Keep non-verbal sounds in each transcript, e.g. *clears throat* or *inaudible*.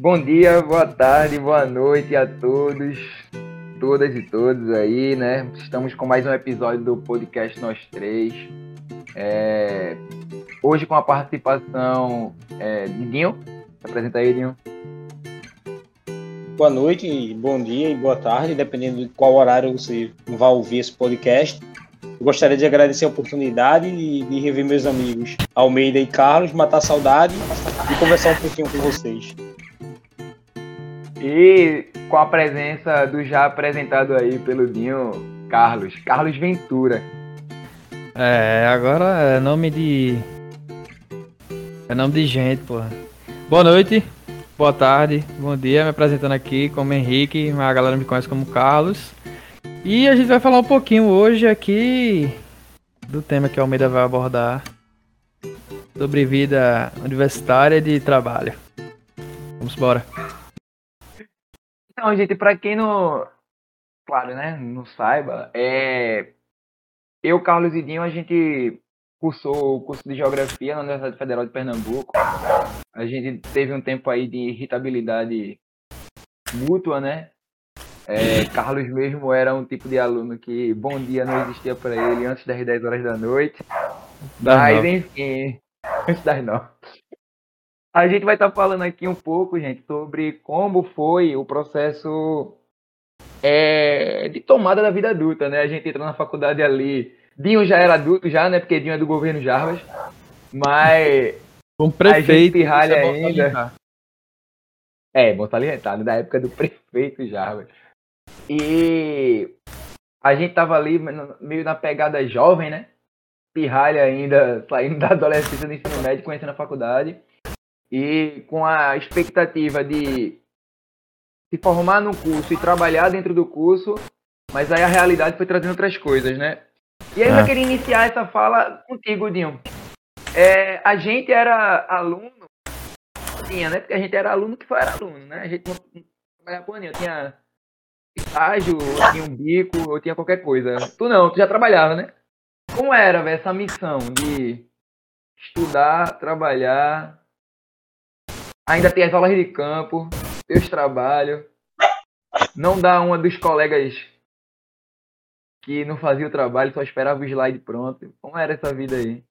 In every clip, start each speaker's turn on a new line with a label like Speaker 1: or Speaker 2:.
Speaker 1: Bom dia, boa tarde, boa noite a todos, todas e todos aí, né? Estamos com mais um episódio do podcast Nós Três. É... Hoje com a participação é, de Dinho. Se apresenta aí, Dinho.
Speaker 2: Boa noite, bom dia e boa tarde, dependendo de qual horário você vai ouvir esse podcast. Eu gostaria de agradecer a oportunidade de, de rever meus amigos Almeida e Carlos, matar saudade e conversar um pouquinho com vocês.
Speaker 1: E com a presença do já apresentado aí pelo Dinho, Carlos, Carlos Ventura.
Speaker 3: É, agora é nome de. É nome de gente, porra. Boa noite, boa tarde, bom dia. Me apresentando aqui como Henrique, a galera me conhece como Carlos. E a gente vai falar um pouquinho hoje aqui do tema que a Almeida vai abordar sobre vida universitária de trabalho. Vamos embora.
Speaker 1: Então, gente, para quem não, claro, né, não saiba, é eu, Carlos e Dinho, a gente cursou o curso de Geografia na Universidade Federal de Pernambuco. A gente teve um tempo aí de irritabilidade mútua, né? É, Carlos mesmo era um tipo de aluno que bom dia não existia para ele antes das 10 horas da noite.
Speaker 3: Das
Speaker 1: Mas, enfim, antes das 9. A gente vai estar falando aqui um pouco, gente, sobre como foi o processo é, de tomada da vida adulta, né? A gente entrou na faculdade ali. Dinho já era adulto, já, né? Porque Dinho é do governo Jarbas. Mas *laughs*
Speaker 3: Um prefeito.
Speaker 1: gente ralha
Speaker 3: é
Speaker 1: ainda. É, bom salientar, da época do *laughs* prefeito Jarbas. E a gente tava ali meio na pegada jovem, né? Pirralha ainda, saindo da adolescência do ensino médio, conhecendo a faculdade. E com a expectativa de se formar no curso e trabalhar dentro do curso, mas aí a realidade foi trazendo outras coisas, né? E aí eu
Speaker 3: Ah.
Speaker 1: queria iniciar essa fala contigo, Dinho. É, a gente era aluno tinha, né? Porque a gente era aluno que foi era aluno, né? A gente não, trabalhava porra nenhuma. Tinha estágio, ou tinha um bico, ou tinha qualquer coisa. Tu não, tu já trabalhava, né? Como era, velho, essa missão de estudar, trabalhar, ainda ter as aulas de campo, ter os trabalhos, não dar uma dos colegas que não fazia o trabalho, só esperava o slide pronto. Como era essa vida aí?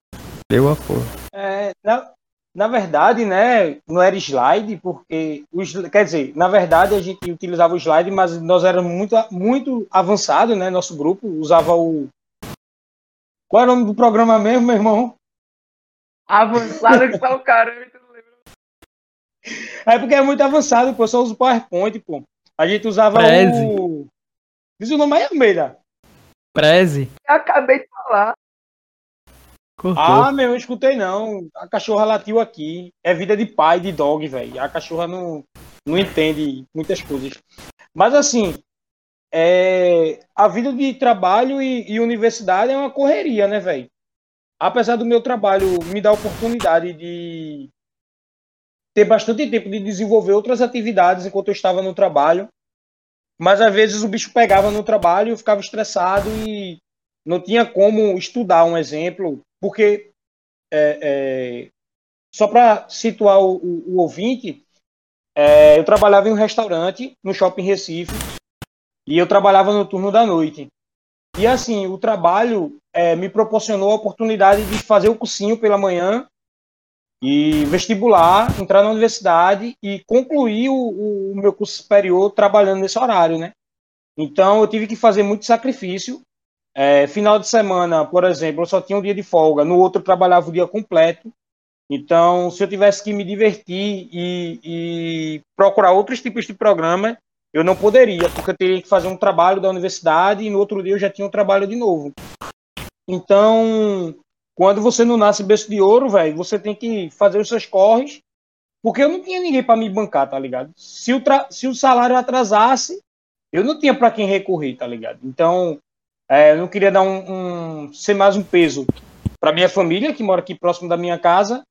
Speaker 3: Deu a porra.
Speaker 2: É, na, na verdade, né, não era slide, porque, o sli- quer dizer, na verdade a gente utilizava o slide, mas nós éramos muito, muito avançado, né, nosso grupo usava o... Qual era o nome do programa mesmo, meu irmão?
Speaker 1: Avançado que tá o caramba?
Speaker 2: É porque é muito avançado, pô, eu só uso o PowerPoint, pô. A gente usava
Speaker 3: Prezi.
Speaker 2: o... Diz o nome aí, Almeida.
Speaker 3: Preze.
Speaker 1: Eu acabei de falar.
Speaker 3: Cortou.
Speaker 2: Ah, meu, eu escutei não. A cachorra latiu aqui. É vida de pai, de dog, velho. A cachorra não, não entende muitas coisas. Mas assim, é, a vida de trabalho e, e universidade é uma correria, né, velho? Apesar do meu trabalho me dar a oportunidade de ter bastante tempo de desenvolver outras atividades enquanto eu estava no trabalho, mas às vezes o bicho pegava no trabalho, eu ficava estressado e não tinha como estudar um exemplo, porque é, é, só para situar o, o- o ouvinte, é, eu trabalhava em um restaurante no shopping Recife e eu trabalhava no turno da noite. E assim, o trabalho é, me proporcionou a oportunidade de fazer o cursinho pela manhã e vestibular, entrar na universidade e concluir o, o- meu curso superior trabalhando nesse horário, né? Então eu tive que fazer muito sacrifício. É, final de semana, por exemplo, eu só tinha um dia de folga, no outro eu trabalhava o dia completo. Então, se eu tivesse que me divertir e, e procurar outros tipos de programa, eu não poderia, porque eu teria que fazer um trabalho da universidade e no outro dia eu já tinha um trabalho de novo. Então, quando você não nasce berço de ouro, velho, você tem que fazer os seus corres, porque eu não tinha ninguém para me bancar, tá ligado? Se o, se o salário atrasasse, eu não tinha para quem recorrer, tá ligado? Então, é, eu não queria dar um, um- ser mais um peso para minha família, que mora aqui próximo da minha casa.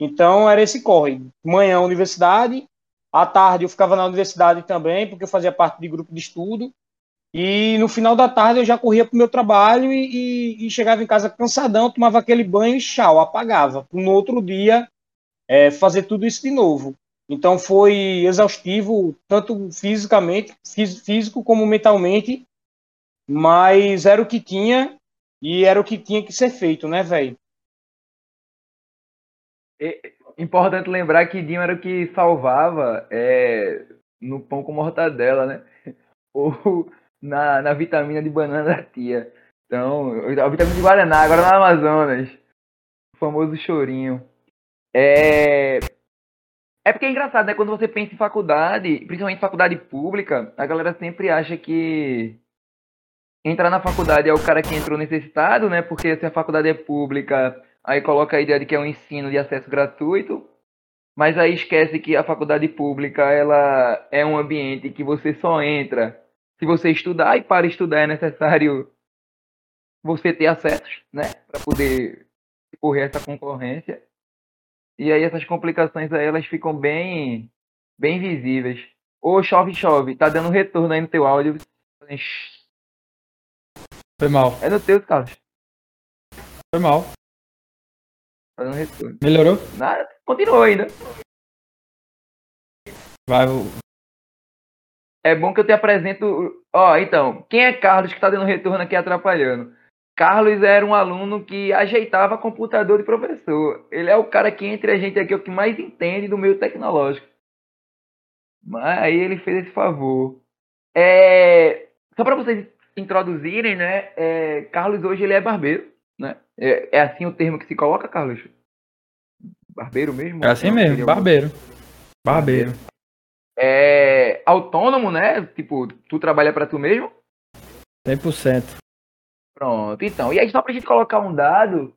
Speaker 2: Então, era esse corre. Manhã, universidade. À tarde, eu ficava na universidade também, porque eu fazia parte de grupo de estudo. E no final da tarde, eu já corria para o meu trabalho e, e- e chegava em casa cansadão, tomava aquele banho e tchau, apagava. No outro dia, é, fazer tudo isso de novo. Então foi exaustivo, tanto fisicamente, físico como mentalmente, mas era o que tinha e era o que tinha que ser feito, né, velho?
Speaker 1: É importante lembrar que Dinho era o que salvava é, no pão com mortadela, né? *laughs* Ou na, na vitamina de banana da tia. Então, a vitamina de Guaraná, agora no Amazonas. O famoso chorinho. É, é porque é engraçado, né? Quando você pensa em faculdade, principalmente faculdade pública, a galera sempre acha que entrar na faculdade é o cara que entrou necessitado, né? Porque se a faculdade é pública, aí coloca a ideia de que é um ensino de acesso gratuito, mas aí esquece que a faculdade pública ela é um ambiente que você só entra se você estudar e para estudar é necessário você ter acessos, né? Para poder correr essa concorrência. E aí essas complicações aí, elas ficam bem, bem visíveis. Ô, chove, chove, tá dando retorno aí no teu áudio.
Speaker 3: Foi mal.
Speaker 1: É no teu, Carlos.
Speaker 3: Foi mal.
Speaker 1: Tá dando retorno.
Speaker 3: Melhorou?
Speaker 1: Nada, continuou ainda.
Speaker 3: Vai.
Speaker 1: É bom que eu te apresento. Ó, então, quem é Carlos que tá dando retorno aqui atrapalhando? Carlos era um aluno que ajeitava computador de professor. Ele é o cara que entre a gente aqui é o que mais entende do meio tecnológico. Mas aí ele fez esse favor. É, só para vocês introduzirem, né? É, Carlos hoje ele é barbeiro, né? É, é, assim o termo que se coloca, Carlos? Barbeiro mesmo?
Speaker 3: É assim mesmo, barbeiro. Barbeiro.
Speaker 1: É autônomo, né? Tipo, tu trabalha para tu mesmo?
Speaker 3: 100%.
Speaker 1: Pronto, então. E aí, só para a gente colocar um dado,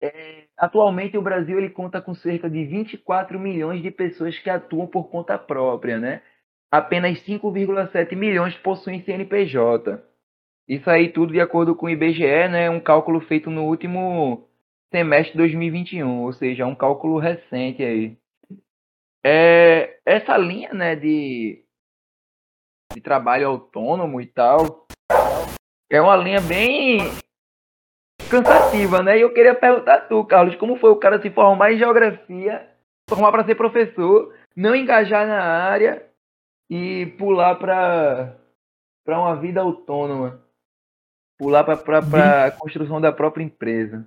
Speaker 1: é, atualmente o Brasil ele conta com cerca de 24 milhões de pessoas que atuam por conta própria, né? Apenas 5,7 milhões possuem CNPJ. Isso aí tudo de acordo com o IBGE, né? Um cálculo feito no último semestre de 2021, ou seja, um cálculo recente aí. É, essa linha, né, de, de trabalho autônomo e tal, é uma linha bem cansativa, né? E eu queria perguntar a tu, Carlos, como foi o cara se formar em geografia, formar para ser professor, não engajar na área e pular para para uma vida autônoma, pular para a construção da própria empresa.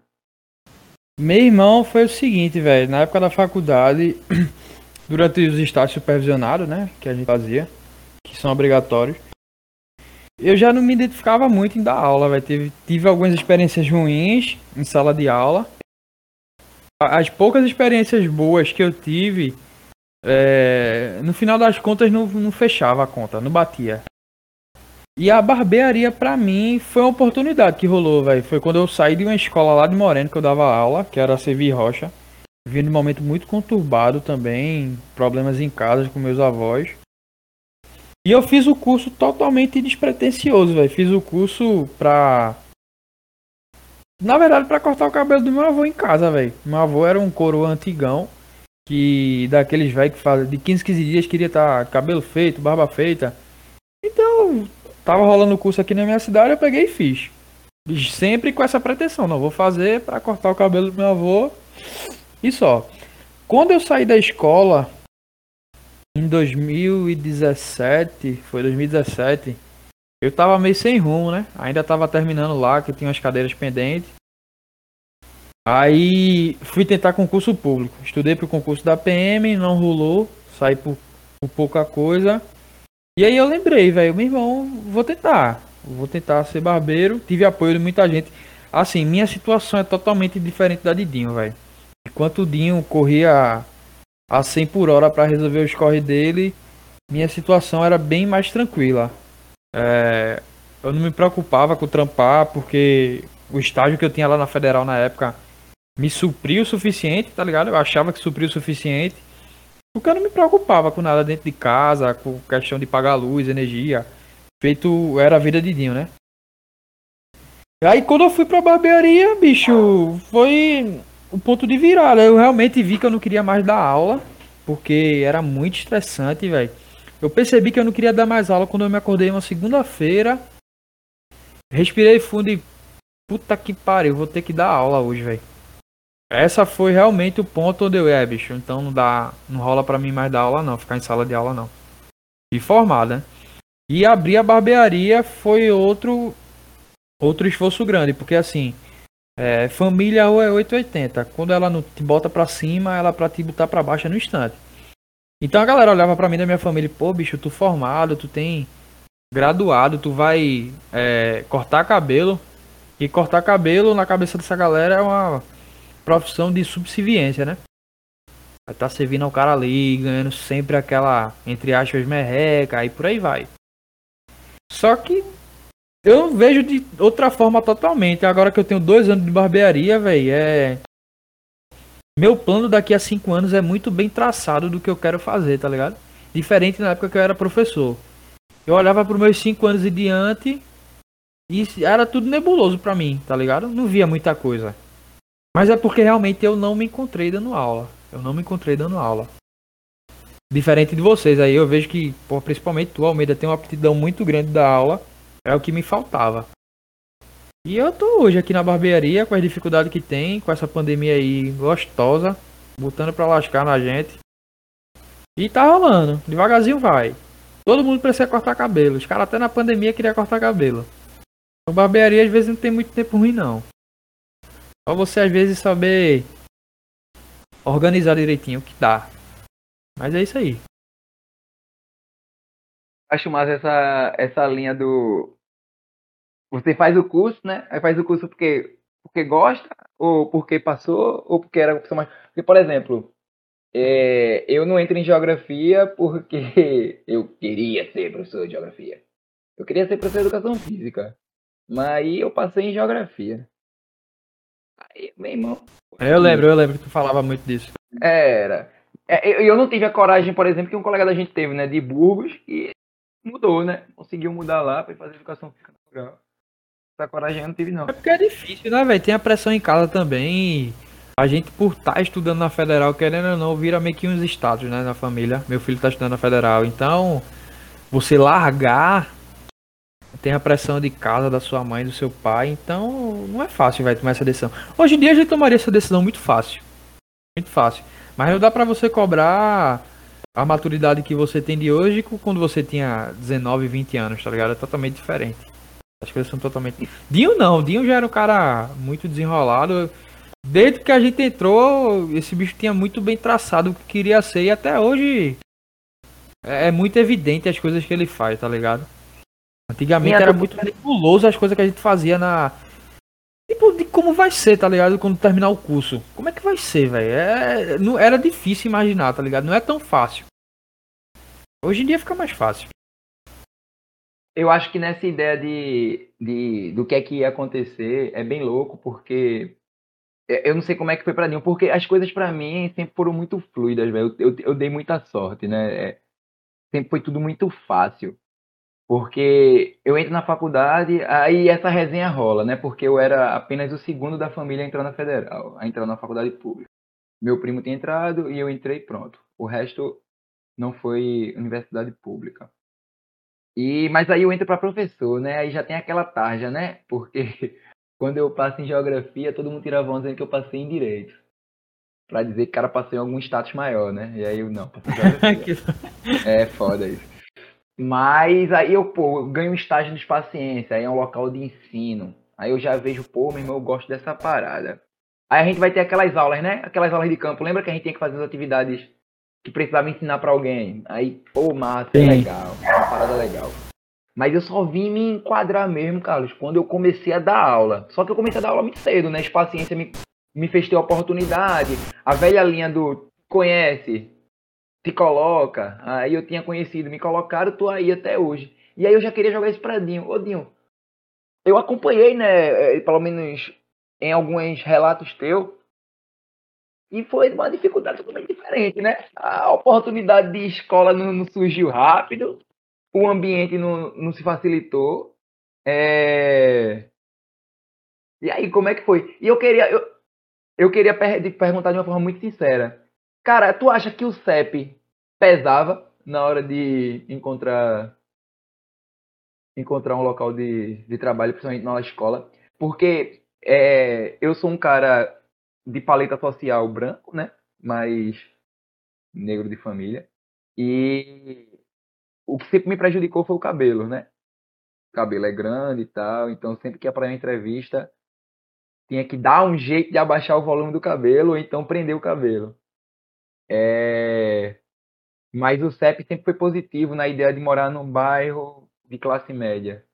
Speaker 3: Meu irmão foi o seguinte, velho, na época da faculdade, *clears throat* durante os estágios supervisionados, né, que a gente fazia, que são obrigatórios, eu já não me identificava muito em dar aula, velho. Tive, tive algumas experiências ruins em sala de aula. As poucas experiências boas que eu tive, é, no final das contas não, não fechava a conta, não batia. E a barbearia para mim foi uma oportunidade que rolou, velho. Foi quando eu saí de uma escola lá de Moreno que eu dava aula, que era a Sevi Rocha. Vindo um momento muito conturbado também, problemas em casa com meus avós. E eu fiz o curso totalmente despretensioso, velho. Fiz o curso pra. Na verdade, para cortar o cabelo do meu avô em casa, velho. Meu avô era um coroa antigão. Que daqueles velhos que faz de 15, 15 dias queria estar tá cabelo feito, barba feita. Então, tava rolando o curso aqui na minha cidade, eu peguei e fiz. Sempre com essa pretensão, não vou fazer para cortar o cabelo do meu avô e só. Quando eu saí da escola, em 2017, foi 2017, eu tava meio sem rumo, né? Ainda tava terminando lá, que tinha umas cadeiras pendentes. Aí fui tentar concurso público. Estudei pro concurso da PM, não rolou, saí por, por pouca coisa. E aí eu lembrei, velho, meu irmão, vou tentar. Vou tentar ser barbeiro. Tive apoio de muita gente. Assim, minha situação é totalmente diferente da de Dinho, velho. Enquanto o Dinho corria a 100 por hora para resolver os corre dele, minha situação era bem mais tranquila. É, eu não me preocupava com trampar, porque o estágio que eu tinha lá na Federal na época me supriu o suficiente, tá ligado? Eu achava que supriu o suficiente. Porque eu não me preocupava com nada dentro de casa, com questão de pagar luz, energia. Feito era a vida de Dinho, né? Aí quando eu fui pra barbearia, bicho, foi o ponto de virada. Eu realmente vi que eu não queria mais dar aula, porque era muito estressante, velho. Eu percebi que eu não queria dar mais aula quando eu me acordei uma segunda-feira. Respirei fundo e. Puta que pariu, vou ter que dar aula hoje, velho. Essa foi realmente o ponto onde eu é, bicho. Então não dá, não rola para mim mais dar aula não, ficar em sala de aula não. E formada. Né? E abrir a barbearia foi outro outro esforço grande, porque assim, é, família ou é 880. Quando ela não te bota pra cima, ela pra te botar pra baixo é no instante. Então a galera olhava pra mim da minha família, pô, bicho, tu formado, tu tem graduado, tu vai é, cortar cabelo. E cortar cabelo na cabeça dessa galera é uma profissão de subserviência, né? Vai tá servindo ao cara ali, ganhando sempre aquela, entre aspas, merreca, e por aí vai. Só que eu vejo de outra forma totalmente. Agora que eu tenho dois anos de barbearia, velho, é. Meu plano daqui a cinco anos é muito bem traçado do que eu quero fazer, tá ligado? Diferente na época que eu era professor. Eu olhava para meus cinco anos e diante e era tudo nebuloso para mim, tá ligado? Não via muita coisa. Mas é porque realmente eu não me encontrei dando aula. Eu não me encontrei dando aula. Diferente de vocês aí, eu vejo que, pô, principalmente tu, Almeida, tem uma aptidão muito grande da aula. É o que me faltava. E eu tô hoje aqui na barbearia com as dificuldades que tem, com essa pandemia aí gostosa, botando pra lascar na gente. E tá rolando, devagarzinho vai. Todo mundo precisa cortar cabelo. Os caras até na pandemia queriam cortar cabelo. A barbearia às vezes não tem muito tempo ruim não. Só você às vezes saber organizar direitinho o que dá. Mas é isso aí
Speaker 1: acho mais essa, essa linha do. Você faz o curso, né? Aí faz o curso porque, porque gosta, ou porque passou, ou porque era opção mais. Porque, por exemplo, é, eu não entro em geografia porque *laughs* eu queria ser professor de geografia. Eu queria ser professor de educação física. Mas aí eu passei em geografia. Aí, meu irmão.
Speaker 3: Eu lembro, eu lembro que tu falava muito disso.
Speaker 1: Era. É, eu não tive a coragem, por exemplo, que um colega da gente teve, né, de Burgos, e mudou, né? Conseguiu mudar lá para fazer educação física legal. Essa coragem eu não tive, não.
Speaker 3: É porque é difícil, né, velho? Tem a pressão em casa também. A gente, por estar tá estudando na federal, querendo ou não, vira meio que uns status, né, na família. Meu filho tá estudando na federal. Então, você largar. Tem a pressão de casa da sua mãe, do seu pai. Então, não é fácil, vai tomar essa decisão. Hoje em dia a gente tomaria essa decisão muito fácil. Muito fácil. Mas não dá pra você cobrar a maturidade que você tem de hoje quando você tinha 19, 20 anos, tá ligado? É totalmente diferente. As coisas são totalmente. Dinho não, Dinho já era um cara muito desenrolado. Desde que a gente entrou, esse bicho tinha muito bem traçado o que queria ser e até hoje é, é muito evidente as coisas que ele faz, tá ligado? Antigamente era muito nebuloso as coisas que a gente fazia na. Tipo, de como vai ser, tá ligado? Quando terminar o curso. Como é que vai ser, velho? É... Não... Era difícil imaginar, tá ligado? Não é tão fácil. Hoje em dia fica mais fácil.
Speaker 1: Eu acho que nessa ideia de, de do que é que ia acontecer é bem louco, porque eu não sei como é que foi para mim, porque as coisas para mim sempre foram muito fluidas, velho. Eu, eu, eu, dei muita sorte, né? É, sempre foi tudo muito fácil. Porque eu entro na faculdade, aí essa resenha rola, né? Porque eu era apenas o segundo da família a entrar na federal, a entrar na faculdade pública. Meu primo tinha entrado e eu entrei pronto. O resto não foi universidade pública. E mas aí eu entro para professor, né? Aí já tem aquela tarja, né? Porque *laughs* quando eu passo em geografia, todo mundo tira a dizendo que eu passei em direito. Pra dizer que o cara passou em algum status maior, né? E aí eu não, passei em geografia. *laughs* *laughs* é foda isso. Mas aí eu, pô, ganho um estágio de paciência, aí é um local de ensino. Aí eu já vejo, pô, meu irmão, eu gosto dessa parada. Aí a gente vai ter aquelas aulas, né? Aquelas aulas de campo. Lembra que a gente tinha que fazer as atividades que precisava ensinar para alguém? Aí, pô, massa, é legal. É parada legal. Mas eu só vim me enquadrar mesmo, Carlos, quando eu comecei a dar aula. Só que eu comecei a dar aula muito cedo, né? Paciência me, me fez ter oportunidade. A velha linha do conhece, te coloca. Aí eu tinha conhecido, me colocaram, tô aí até hoje. E aí eu já queria jogar esse pra Dinho. Ô Dinho, eu acompanhei, né, eh, pelo menos em alguns relatos teus, e foi uma dificuldade totalmente diferente, né? A oportunidade de escola não, não surgiu rápido, o ambiente não, não se facilitou. É... E aí, como é que foi? E eu queria, eu, eu queria per perguntar de uma forma muito sincera. Cara, tu acha que o CEP pesava na hora de encontrar encontrar um local de, de trabalho, principalmente na escola? Porque é, eu sou um cara de paleta social branco, né? Mas negro de família. E o que sempre me prejudicou foi o cabelo, né? O cabelo é grande e tal, então sempre que ia para uma entrevista tinha que dar um jeito de abaixar o volume do cabelo ou então prender o cabelo. É... Mas o CEP sempre foi positivo na ideia de morar num bairro de classe média.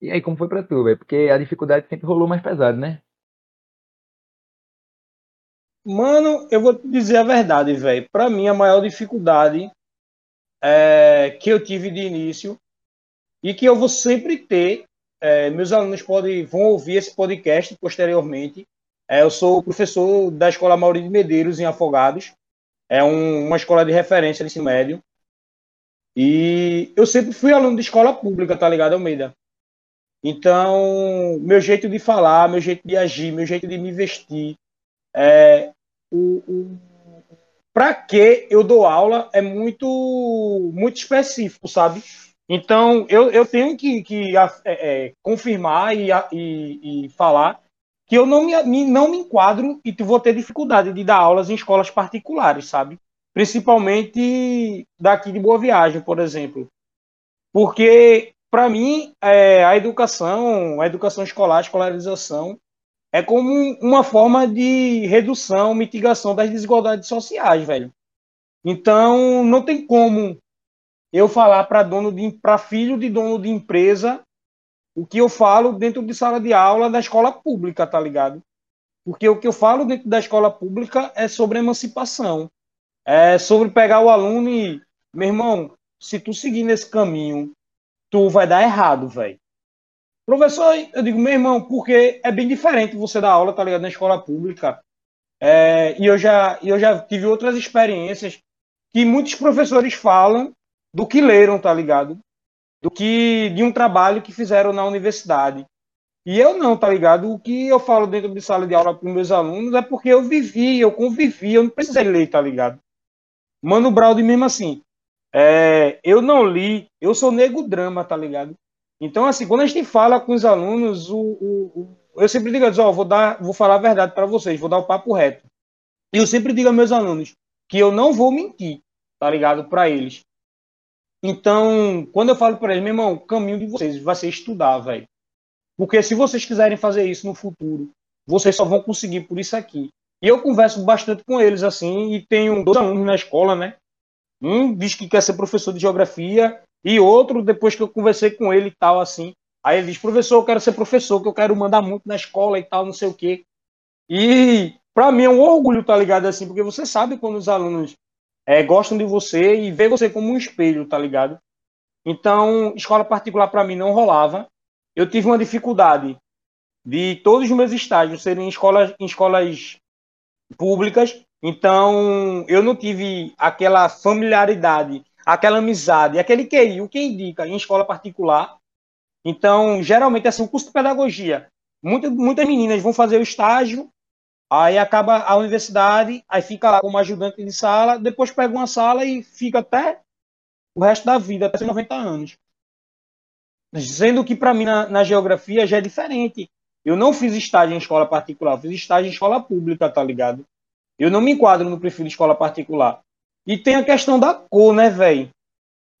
Speaker 1: E aí, como foi pra tu, velho? Porque a dificuldade sempre rolou mais pesado, né?
Speaker 2: Mano, eu vou te dizer a verdade, velho. Pra mim, a maior dificuldade é, que eu tive de início e que eu vou sempre ter, é, meus alunos podem, vão ouvir esse podcast posteriormente. É, eu sou professor da Escola Maurício de Medeiros, em Afogados. É um, uma escola de referência de ensino médio. E eu sempre fui aluno de escola pública, tá ligado, Almeida? Então, meu jeito de falar, meu jeito de agir, meu jeito de me vestir, é, o para que eu dou aula é muito muito específico, sabe? Então, eu, eu tenho que, que é, é, confirmar e, e, e, falar que eu não me, não me enquadro e vou ter dificuldade de dar aulas em escolas particulares, sabe? Principalmente daqui de Boa Viagem, por exemplo. Porque, para mim, é, a educação, a educação escolar, a escolarização, é como uma forma de redução, mitigação das desigualdades sociais, velho. Então, não tem como eu falar para dono de para filho de dono de empresa o que eu falo dentro de sala de aula da escola pública, tá ligado? Porque o que eu falo dentro da escola pública é sobre emancipação. É sobre pegar o aluno e, meu irmão, se tu seguir nesse caminho, tu vai dar errado, velho. Professor, eu digo, meu irmão, porque é bem diferente você dar aula, tá ligado, na escola pública. É, e eu já, eu já tive outras experiências que muitos professores falam do que leram, tá ligado? Do que de um trabalho que fizeram na universidade. E eu não, tá ligado? O que eu falo dentro de sala de aula para meus alunos é porque eu vivi, eu convivi, eu não precisei ler, tá ligado? Mano Braude mesmo assim. É, eu não li, eu sou nego drama, tá ligado? Então, assim, quando a gente fala com os alunos, o, o, o eu sempre digo, ó, vou dar, vou falar a verdade para vocês, vou dar o papo reto. E eu sempre digo aos meus alunos que eu não vou mentir, tá ligado, para eles. Então, quando eu falo para eles, meu irmão, o caminho de vocês vai ser estudar, velho. Porque se vocês quiserem fazer isso no futuro, vocês só vão conseguir por isso aqui. E eu converso bastante com eles assim, e tenho dois alunos na escola, né? Um diz que quer ser professor de geografia e outro, depois que eu conversei com ele e tal, assim, aí ele diz, professor, eu quero ser professor, que eu quero mandar muito na escola e tal, não sei o quê. E para mim é um orgulho, tá ligado, assim, porque você sabe quando os alunos é, gostam de você e vê você como um espelho, tá ligado? Então, escola particular para mim não rolava. Eu tive uma dificuldade de todos os meus estágios serem em escolas, em escolas públicas, então eu não tive aquela familiaridade aquela amizade, aquele QI, que indica em escola particular. Então, geralmente, assim, o curso de pedagogia, muitas, muitas meninas vão fazer o estágio, aí acaba a universidade, aí fica lá como ajudante de sala, depois pega uma sala e fica até o resto da vida, até 90 anos. Sendo que, para mim, na, na, geografia já é diferente. Eu não fiz estágio em escola particular, fiz estágio em escola pública, tá ligado? Eu não me enquadro no perfil de escola particular. E tem a questão da cor, né, velho?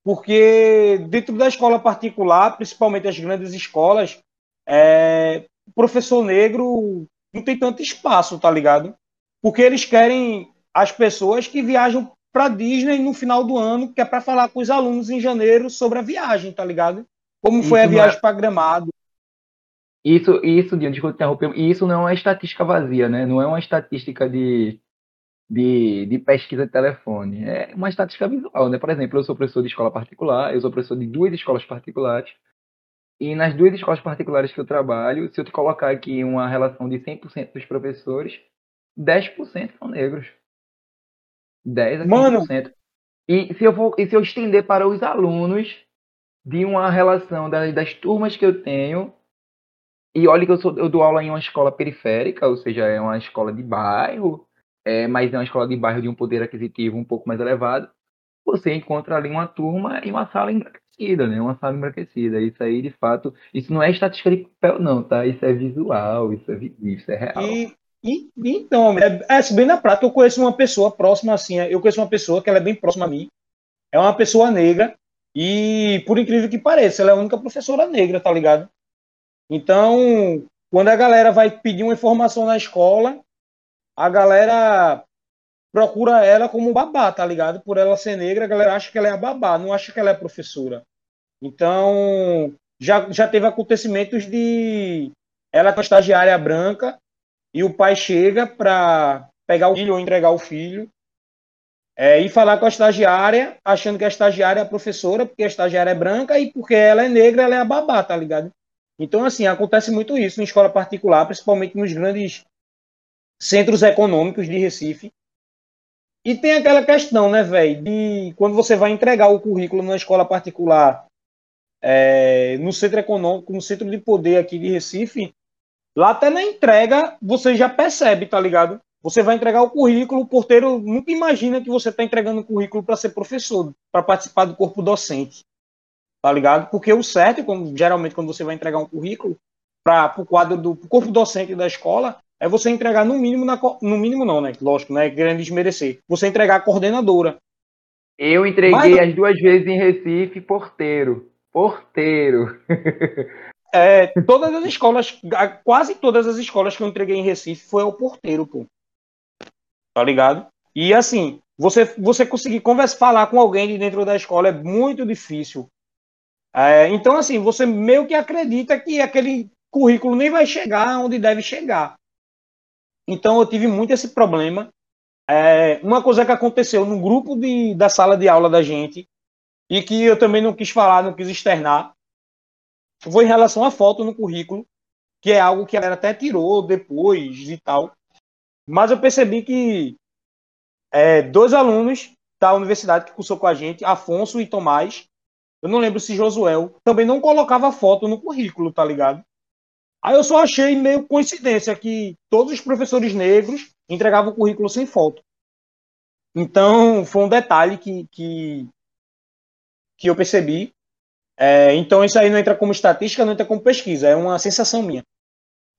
Speaker 2: Porque dentro da escola particular, principalmente as grandes escolas, é, o professor negro não tem tanto espaço, tá ligado? Porque eles querem as pessoas que viajam para Disney no final do ano, que é para falar com os alunos em janeiro sobre a viagem, tá ligado? Como foi isso a viagem é... para Gramado.
Speaker 1: Isso, isso, desculpa interromper, isso não é uma estatística vazia, né? Não é uma estatística de de, de pesquisa de telefone. É uma estatística visual, né? Por exemplo, eu sou professor de escola particular, eu sou professor de duas escolas particulares, e nas duas escolas particulares que eu trabalho, se eu te colocar aqui uma relação de 100% dos professores, 10% são negros. 10 a 15%. Mano. E se eu for, e se eu estender para os alunos de uma relação das, das turmas que eu tenho, e olha que eu, sou, eu dou aula em uma escola periférica, ou seja, é uma escola de bairro, é, mas é uma escola de bairro de um poder aquisitivo um pouco mais elevado, você encontra ali uma turma e uma sala embranquecida, né? Uma sala embranquecida. Isso aí, de fato, isso não é estatística de papel, não, tá? Isso é visual, isso é, isso é real.
Speaker 2: E, E, então, é, é bem na prática, eu conheço uma pessoa próxima, assim, eu conheço uma pessoa que ela é bem próxima a mim, é uma pessoa negra, e por incrível que pareça, ela é a única professora negra, tá ligado? Então, quando a galera vai pedir uma informação na escola, a galera procura ela como babá, tá ligado? Por ela ser negra, a galera acha que ela é a babá, não acha que ela é professora. Então, já, já teve acontecimentos de ela com estagiária branca e o pai chega para pegar o filho ou entregar o filho é, e falar com a estagiária, achando que a estagiária é a professora, porque a estagiária é branca e porque ela é negra, ela é a babá, tá ligado? Então, assim, acontece muito isso em escola particular, principalmente nos grandes centros econômicos de Recife. E tem aquela questão, né, velho, de quando você vai entregar o currículo na escola particular, é, no centro econômico, no centro de poder aqui de Recife, Lá até na entrega você já percebe, tá ligado? Você vai entregar o currículo, o porteiro nunca imagina que você está entregando o currículo para ser professor, para participar do corpo docente. Tá ligado? Porque o certo, quando, geralmente, quando você vai entregar um currículo para o quadro do corpo docente da escola, é você entregar no mínimo, na, no mínimo não, né? Lógico, não é querendo desmerecer. Você entregar a coordenadora.
Speaker 1: Eu entreguei Mas... as duas vezes em Recife, porteiro. Porteiro. *laughs*
Speaker 2: É, todas as escolas, quase todas as escolas que eu entreguei em Recife foi ao porteiro, pô. Tá ligado? E assim, você, você conseguir conversar, falar com alguém de dentro da escola é muito difícil. É, então, assim, você meio que acredita que aquele currículo nem vai chegar onde deve chegar. Então, eu tive muito esse problema. É, uma coisa que aconteceu no grupo de, da sala de aula da gente, e que eu também não quis falar, não quis externar, foi em relação à foto no currículo, que é algo que a galera até tirou depois e tal. Mas eu percebi que é, dois alunos da universidade que cursou com a gente, Afonso e Tomás, eu não lembro se Josuel, também não colocava foto no currículo, tá ligado? Aí eu só achei meio coincidência que todos os professores negros entregavam o currículo sem foto. Então, foi um detalhe que, que, que eu percebi. É, então isso aí não entra como estatística, não entra como pesquisa, é uma sensação minha.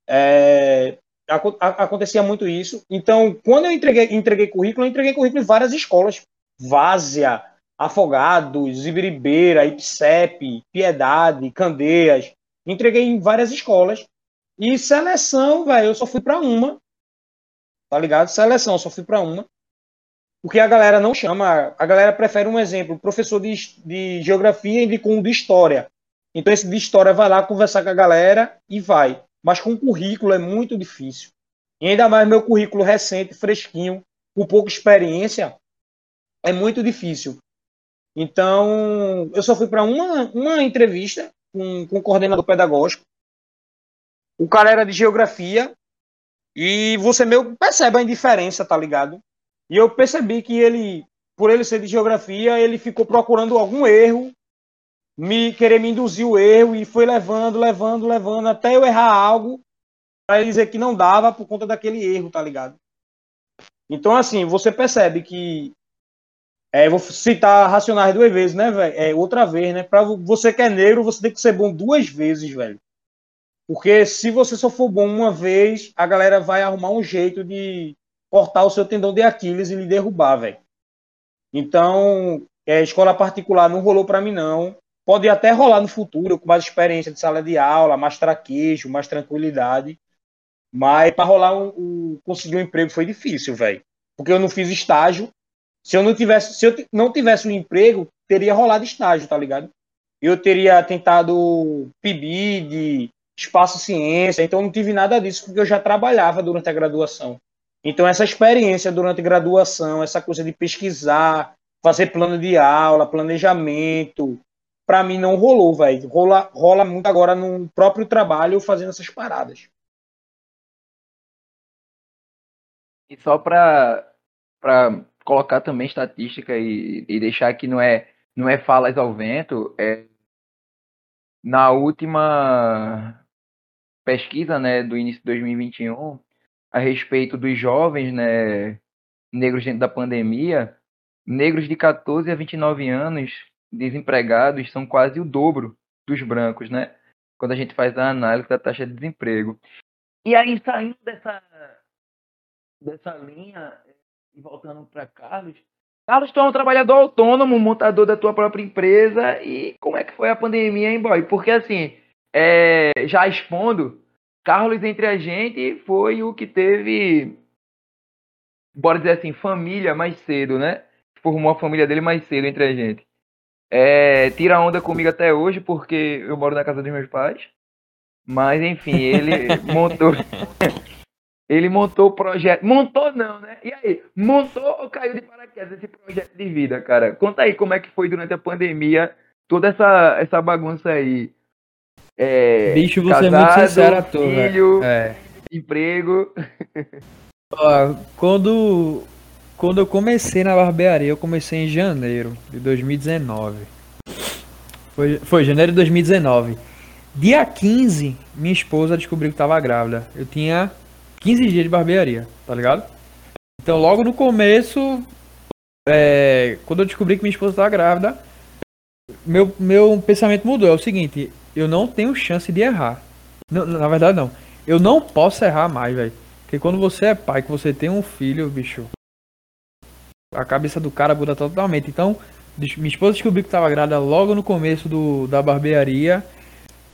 Speaker 2: É, acontecia muito isso. Então, quando eu entreguei, entreguei currículo, eu entreguei currículo em várias escolas. Várzea, Afogados, Ibiribeira, IPSEP, Piedade, Candeias. Entreguei em várias escolas. E seleção, velho, eu só fui para uma. Tá ligado? Seleção, só fui para uma porque a galera não chama, a galera prefere um exemplo, professor de, de geografia indicou um de história. Então esse de história vai lá conversar com a galera e vai. Mas com currículo é muito difícil. E ainda mais meu currículo recente, fresquinho, com pouca experiência, é muito difícil. Então, eu só fui para uma, uma entrevista com, com o coordenador pedagógico. O cara era de geografia e você meio percebe a indiferença, tá ligado? E eu percebi que ele, por ele ser de geografia, ele ficou procurando algum erro, me querer me induzir o erro e foi levando, levando, levando até eu errar algo para ele dizer que não dava por conta daquele erro, tá ligado? Então, assim, você percebe que. É, vou citar Racionais duas vezes, né, velho? É, outra vez, né? Pra você que é negro, você tem que ser bom duas vezes, velho. Porque se você só for bom uma vez, a galera vai arrumar um jeito de cortar o seu tendão de Aquiles e lhe derrubar, velho. Então, é, escola particular não rolou para mim, não. Pode até rolar no futuro, com mais experiência de sala de aula, mais traquejo, mais tranquilidade. Mas para rolar um, um, conseguir um emprego foi difícil, velho. Porque eu não fiz estágio. Se eu não tivesse, se eu não tivesse um emprego, teria rolado estágio, tá ligado? Eu teria tentado PIBID, espaço ciência, então não tive nada disso porque eu já trabalhava durante a graduação. Então, essa experiência durante a graduação, essa coisa de pesquisar, fazer plano de aula, planejamento, para mim não rolou, velho. Rola, rola muito agora no próprio trabalho fazendo essas paradas.
Speaker 1: E só para colocar também estatística e, e, deixar que não é, não é falas ao vento, é, na última pesquisa né, do início de 2021, a respeito dos jovens, né, negros dentro da pandemia, negros de 14 a 29 anos desempregados são quase o dobro dos brancos, né? Quando a gente faz a análise da taxa de desemprego. E aí, saindo dessa, dessa linha, e voltando para Carlos, Carlos, tu é um trabalhador autônomo, montador da tua própria empresa, e como é que foi a pandemia, hein, boy? Porque assim, é, já expondo, Carlos entre a gente foi o que teve, bora dizer assim, família mais cedo, né? Formou a família dele mais cedo entre a gente. É, tira onda comigo até hoje, porque eu moro na casa dos meus pais. Mas enfim, ele *laughs* montou. ele montou o projeto. Montou não, né? E aí, montou ou caiu de paraquedas esse projeto de vida, cara? Conta aí como é que foi durante a pandemia toda essa, essa bagunça aí.
Speaker 3: É, Bicho, você casado, é muito sincero, ator,
Speaker 1: filho, é. emprego. *laughs*
Speaker 3: Ó, quando, quando eu comecei na barbearia, eu comecei em janeiro de 2019. Foi, foi janeiro de 2019. Dia 15, minha esposa descobriu que tava grávida. Eu tinha 15 dias de barbearia, tá ligado? Então, logo no começo, é, quando eu descobri que minha esposa tava grávida, meu, meu pensamento mudou. É o seguinte: eu não tenho chance de errar. Na verdade, não. Eu não posso errar mais, velho. Porque quando você é pai, que você tem um filho, bicho, a cabeça do cara muda totalmente. Então, minha esposa descobriu que tava grávida logo no começo do, da barbearia.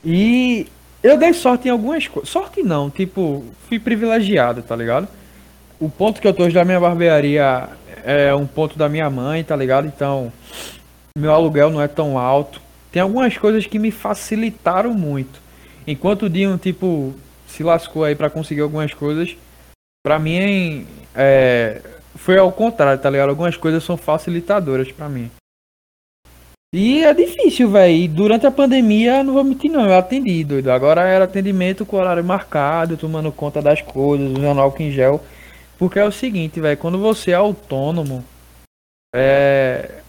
Speaker 3: E eu dei sorte em algumas coisas. Sorte não, tipo, fui privilegiado, tá ligado? O ponto que eu tô hoje da minha barbearia é um ponto da minha mãe, tá ligado? Então, meu aluguel não é tão alto. Tem algumas coisas que me facilitaram muito. Enquanto o Dinho, tipo, se lascou aí para conseguir algumas coisas, pra mim é, foi ao contrário, tá ligado? Algumas coisas são facilitadoras para mim. E é difícil, velho. Durante a pandemia, não vou mentir não, eu atendi, doido. Agora era atendimento com horário marcado, tomando conta das coisas, usando álcool em gel. Porque é o seguinte, velho, quando você é autônomo, é...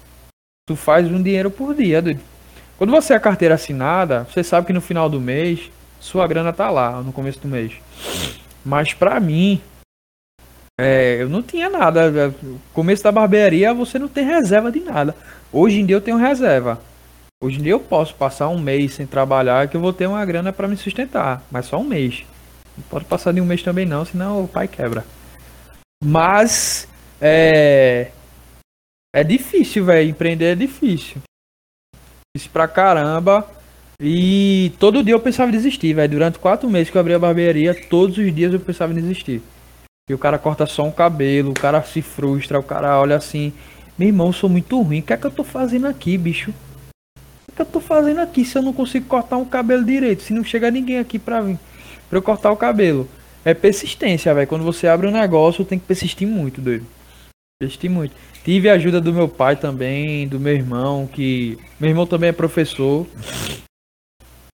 Speaker 3: Tu faz um dinheiro por dia, doido. Quando você é carteira assinada, você sabe que no final do mês, sua grana tá lá, no começo do mês. Mas pra mim, é, eu não tinha nada. Começo da barbearia, você não tem reserva de nada. Hoje em dia eu tenho reserva. Hoje em dia eu posso passar um mês sem trabalhar que eu vou ter uma grana para me sustentar, mas só um mês. Não pode passar de um mês também não, senão o pai quebra. Mas é é difícil, velho, empreender é difícil. Pra caramba. E todo dia eu pensava em desistir, velho. Durante quatro meses que eu abri a barbearia, todos os dias eu pensava em desistir. E o cara corta só um cabelo, o cara se frustra, o cara olha assim, meu irmão, eu sou muito ruim. O que é que eu tô fazendo aqui, bicho? O que é que eu tô fazendo aqui se eu não consigo cortar um cabelo direito? Se não chega ninguém aqui pra vir, pra eu cortar o cabelo. É persistência, velho. Quando você abre um negócio, tem que persistir muito, doido. Persistir muito. Tive a ajuda do meu pai também, do meu irmão, que. Meu irmão também é professor.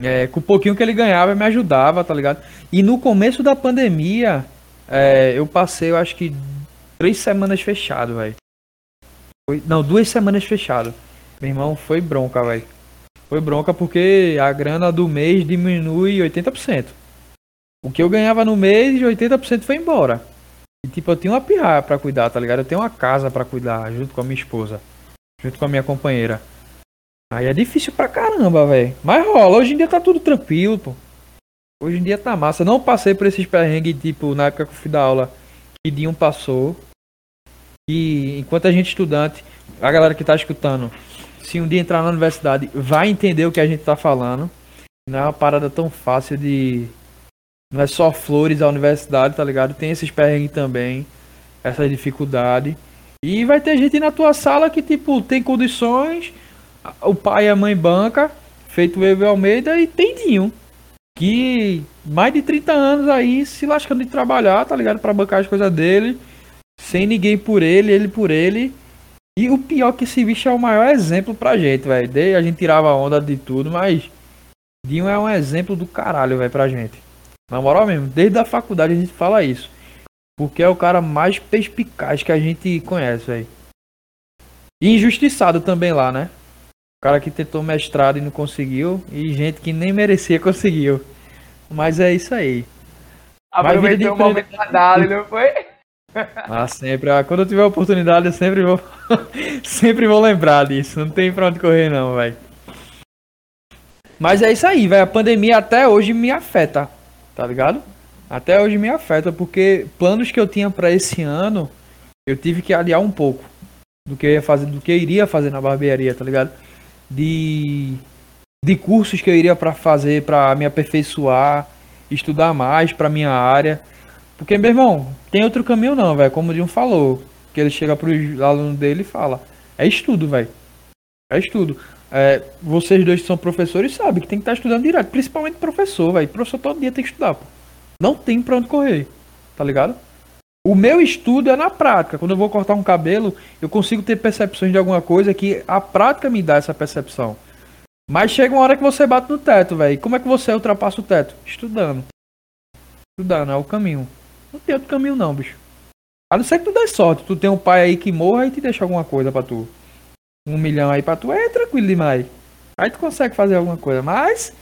Speaker 3: É, com o pouquinho que ele ganhava, me ajudava, tá ligado? E no começo da pandemia, é, eu passei, eu acho que três semanas fechado, velho. Não, duas semanas fechado. Meu irmão foi bronca, velho. Foi bronca porque a grana do mês diminui 80%. O que eu ganhava no mês, 80% foi embora. E tipo, eu tinha uma pirraia pra cuidar, tá ligado? Eu tenho uma casa pra cuidar, junto com a minha esposa. Junto com a minha companheira. Aí é difícil pra caramba, velho. Mas rola, hoje em dia tá tudo tranquilo, pô. Hoje em dia tá massa. Não passei por esses perrengues, tipo, na época que eu fui dar aula, que Dinho passou. E enquanto a gente estudante, a galera que tá escutando, se um dia entrar na universidade, vai entender o que a gente tá falando. Não é uma parada tão fácil de. Não é só flores a universidade, tá ligado? Tem esses perrengues também, essas dificuldades. E vai ter gente na tua sala que, tipo, tem condições, o pai e a mãe banca, feito o Evo Almeida, e tem Dinho. Que mais de 30 anos aí se lascando de trabalhar, tá ligado? Pra bancar as coisas dele sem ninguém por ele, ele por ele. E o pior é que esse bicho é o maior exemplo pra gente, velho. A gente tirava onda de tudo, mas Dinho é um exemplo do caralho, velho, pra gente. Na moral mesmo, desde a faculdade a gente fala isso. Porque é o cara mais perspicaz que a gente conhece, velho. E injustiçado também lá, né? O cara que tentou mestrado e não conseguiu. E gente que nem merecia conseguiu. Mas é isso aí.
Speaker 1: Aproveitou o momento da Dali, não foi?
Speaker 3: Ah, sempre. Ah, quando eu tiver oportunidade, eu sempre vou. *laughs* sempre vou lembrar disso. Não tem pra onde correr, não, velho. Mas é isso aí, velho. A pandemia até hoje me afeta. Tá ligado? até hoje me afeta, porque planos que eu tinha para esse ano, eu tive que aliar um pouco do que eu ia fazer, do que eu iria fazer na barbearia, tá ligado? De de cursos que eu iria para fazer para me aperfeiçoar, estudar mais para minha área. Porque, meu irmão, tem outro caminho não, velho. Como o Dinho falou, que ele chega pro aluno dele e fala: "É estudo, velho. É estudo. É, vocês dois que são professores sabem que tem que estar tá estudando direto, principalmente professor, velho. Professor todo dia tem que estudar, pô. Não tem pra onde correr, tá ligado? O meu estudo é na prática. Quando eu vou cortar um cabelo, eu consigo ter percepções de alguma coisa que a prática me dá essa percepção. Mas chega uma hora que você bate no teto, velho. Como é que você ultrapassa o teto? Estudando. Estudando, é o caminho. Não tem outro caminho não, bicho. A não ser que tu dê sorte. Tu tem um pai aí que morra e te deixa alguma coisa pra tu um milhão aí pra tu, é tranquilo demais. Aí tu consegue fazer alguma coisa. Mas,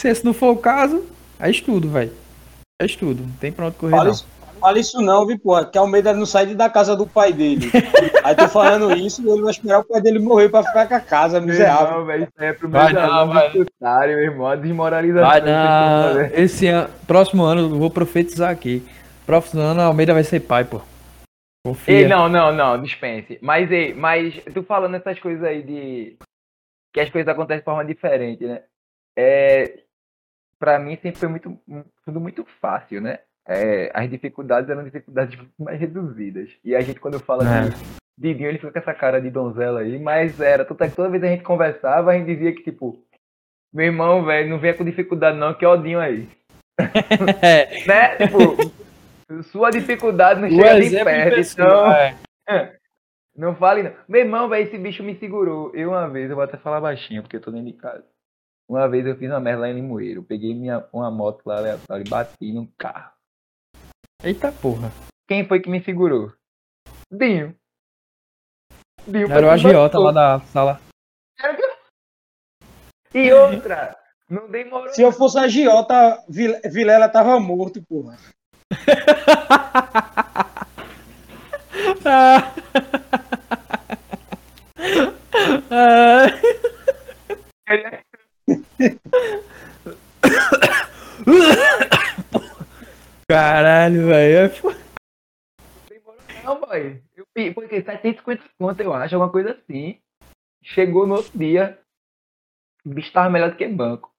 Speaker 3: se esse não for o caso, é estudo, velho. É estudo. Não tem pra onde correr.
Speaker 2: Fala,
Speaker 3: não.
Speaker 2: Isso, fala isso não, viu, pô. Que Almeida não sai da casa do pai dele. *laughs* aí tô falando isso ele vai esperar o pai dele morrer pra ficar com a casa, miserável.
Speaker 1: Não, velho, isso é pro
Speaker 3: Vai
Speaker 1: meu
Speaker 3: não, vai.
Speaker 1: meu irmão. A desmoralização.
Speaker 3: Vai não. Esse ano, próximo ano, eu vou profetizar aqui. Próximo ano, a Almeida vai ser pai, pô. Confia.
Speaker 1: Ei, não, não, não, dispense. Mas, ei, mas tu falando essas coisas aí de. Que as coisas acontecem de forma diferente, né? É. Pra mim sempre foi muito. Tudo muito fácil, né? É, as dificuldades eram dificuldades *laughs* mais reduzidas. E a gente, quando fala
Speaker 3: É.
Speaker 1: de Didinho, ele fica com essa cara de donzela aí, mas era. Tanto é que toda vez que a gente conversava, a gente dizia que, tipo, meu irmão, velho, não venha com dificuldade, não, que é Odinho aí. *laughs* Né? Tipo, sua dificuldade não
Speaker 3: o
Speaker 1: chega nem perto.
Speaker 3: pessoa,
Speaker 1: Então,
Speaker 3: é. *laughs*
Speaker 1: não fale não. Meu irmão, velho, esse bicho me segurou. Eu uma vez, eu vou até falar baixinho, porque eu tô dentro de casa. Uma vez eu fiz uma merda lá em Limoeiro. Eu peguei minha, uma moto lá aleatória e bati num carro.
Speaker 3: Eita porra.
Speaker 1: Quem foi que me segurou? Dinho. Dinho
Speaker 3: Era o agiota lá da sala. *laughs*
Speaker 1: E outra, não demorou.
Speaker 2: Se eu fosse agiota, Vil- Vilela tava morto, porra.
Speaker 3: Ah. Ah. Caralho, velho. é
Speaker 1: Não, boy. Eu, porque 750 conto, eu acho, alguma coisa assim. Chegou no outro dia. O bicho tava melhor do que banco.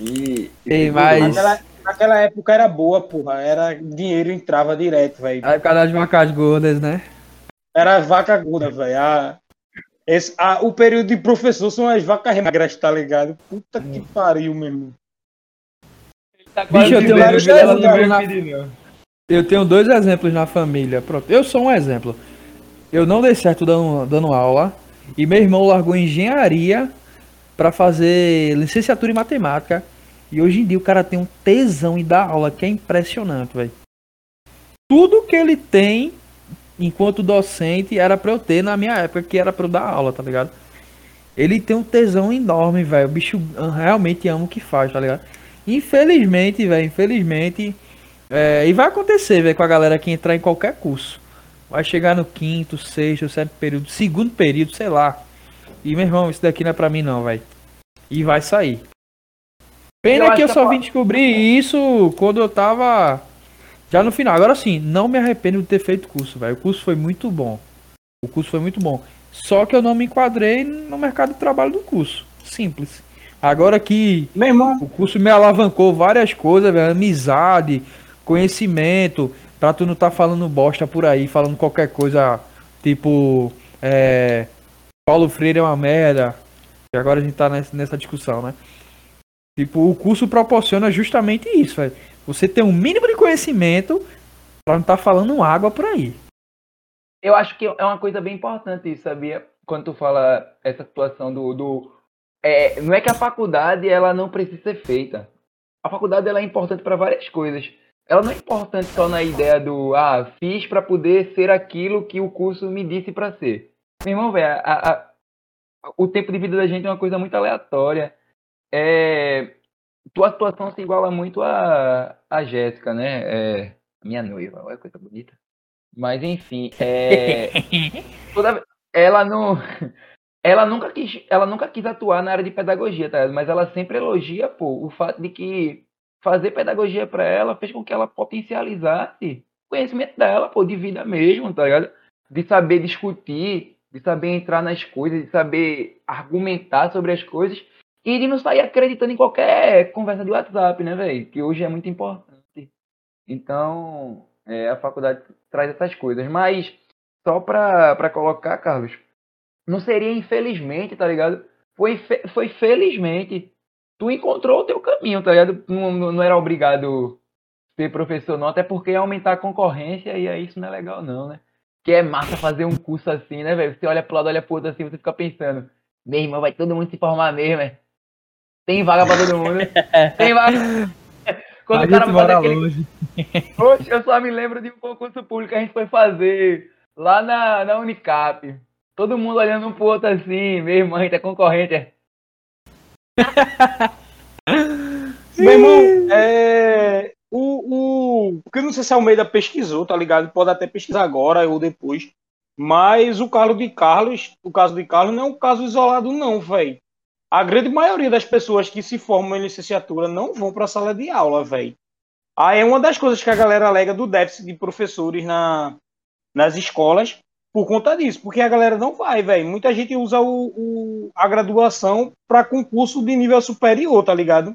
Speaker 1: E.
Speaker 3: Ei, mas-
Speaker 2: Naquela, naquela época era boa, porra. Era dinheiro entrava direto, velho.
Speaker 3: A época das vacas gordas, né?
Speaker 2: Era vaca gorda, velho. A- esse- a- o período de professor são as vacas magras, tá ligado? Puta que pariu, meu irmão.
Speaker 3: Bicho, eu tenho, na- eu tenho dois exemplos na família. Pronto, eu sou um exemplo. Eu não dei certo dando, dando aula. E meu irmão largou engenharia pra fazer licenciatura em matemática. E hoje em dia o cara tem um tesão em dar aula que é impressionante, velho. Tudo que ele tem enquanto docente era pra eu ter na minha época, que era pra eu dar aula, tá ligado? Ele tem um tesão enorme, velho. O bicho ah, realmente ama o que faz, tá ligado? Infelizmente, velho, infelizmente. é, e vai acontecer, velho, com a galera que entrar em qualquer curso. Vai chegar no quinto, sexto, sétimo período, segundo período, sei lá. E, meu irmão, isso daqui não é pra mim, não, velho. E vai sair. Pena
Speaker 1: Eu
Speaker 3: que eu
Speaker 1: que
Speaker 3: só
Speaker 1: a-
Speaker 3: vim descobrir isso quando eu tava já no final. Agora sim, não me arrependo de ter feito o curso, velho. O curso foi muito bom. O curso foi muito bom. Só que eu não me enquadrei no mercado de trabalho do curso. Simples. Agora que
Speaker 2: Meu irmão,
Speaker 3: o curso me alavancou várias coisas, velho. Amizade, conhecimento. Pra tu não tá falando bosta por aí, falando qualquer coisa, tipo, é, Paulo Freire é uma merda. E agora a gente tá nessa discussão, né? Tipo, o curso proporciona justamente isso. Você tem um mínimo de conhecimento pra não tá falando água por aí.
Speaker 1: Eu acho que é uma coisa bem importante isso, sabia? Quando tu fala essa situação do. do é, não é que a faculdade ela não precisa ser feita. A faculdade ela é importante para várias coisas. Ela não é importante só na ideia do ah, fiz para poder ser aquilo que o curso me disse para ser. Meu irmão, velho, o tempo de vida da gente é uma coisa muito aleatória. É, tua atuação se iguala muito a, a Jéssica, né? É, minha noiva, olha que coisa bonita. Mas enfim, é, *laughs* toda ela não ela nunca quis ela nunca quis atuar na área de pedagogia, tá? Mas ela sempre elogia, pô, o fato de que fazer pedagogia para ela fez com que ela potencializasse o conhecimento dela, pô, de vida mesmo, tá ligado? De saber discutir, de saber entrar nas coisas, de saber argumentar sobre as coisas e de não sair acreditando em qualquer conversa de WhatsApp, né, velho? Que hoje é muito importante. Então, é, a faculdade traz essas coisas. Mas, só pra, pra colocar, Carlos, não seria infelizmente, tá ligado? Foi, foi felizmente. Tu encontrou o teu caminho, tá ligado? Não, não era obrigado ser professor, não, até porque ia aumentar a concorrência e aí isso não é legal, não, né? Que é massa fazer um curso assim, né, velho? Você olha pro lado, olha pro outro assim, você fica pensando, meu irmão, vai todo mundo se formar mesmo, é? Tem vaga pra todo mundo. *laughs* Tem vaga. Quando o cara faz aquele. Longe. *laughs* Oxe, eu só me lembro de um concurso público que a gente foi fazer lá na, na Unicap. Todo mundo olhando um pro outro assim, meu irmão, a gente é concorrente. É. *laughs*
Speaker 2: meu irmão, é, o, o. Porque eu não sei se a Almeida pesquisou, tá ligado? Pode até pesquisar agora ou depois. Mas o caso de Carlos, o caso de Carlos não é um caso isolado, não, velho a grande maioria das pessoas que se formam em licenciatura não vão para a sala de aula, velho. Aí é uma das coisas que a galera alega do déficit de professores na, nas escolas por conta disso, porque a galera não vai, velho. Muita gente usa o, o a graduação para concurso de nível superior, tá ligado?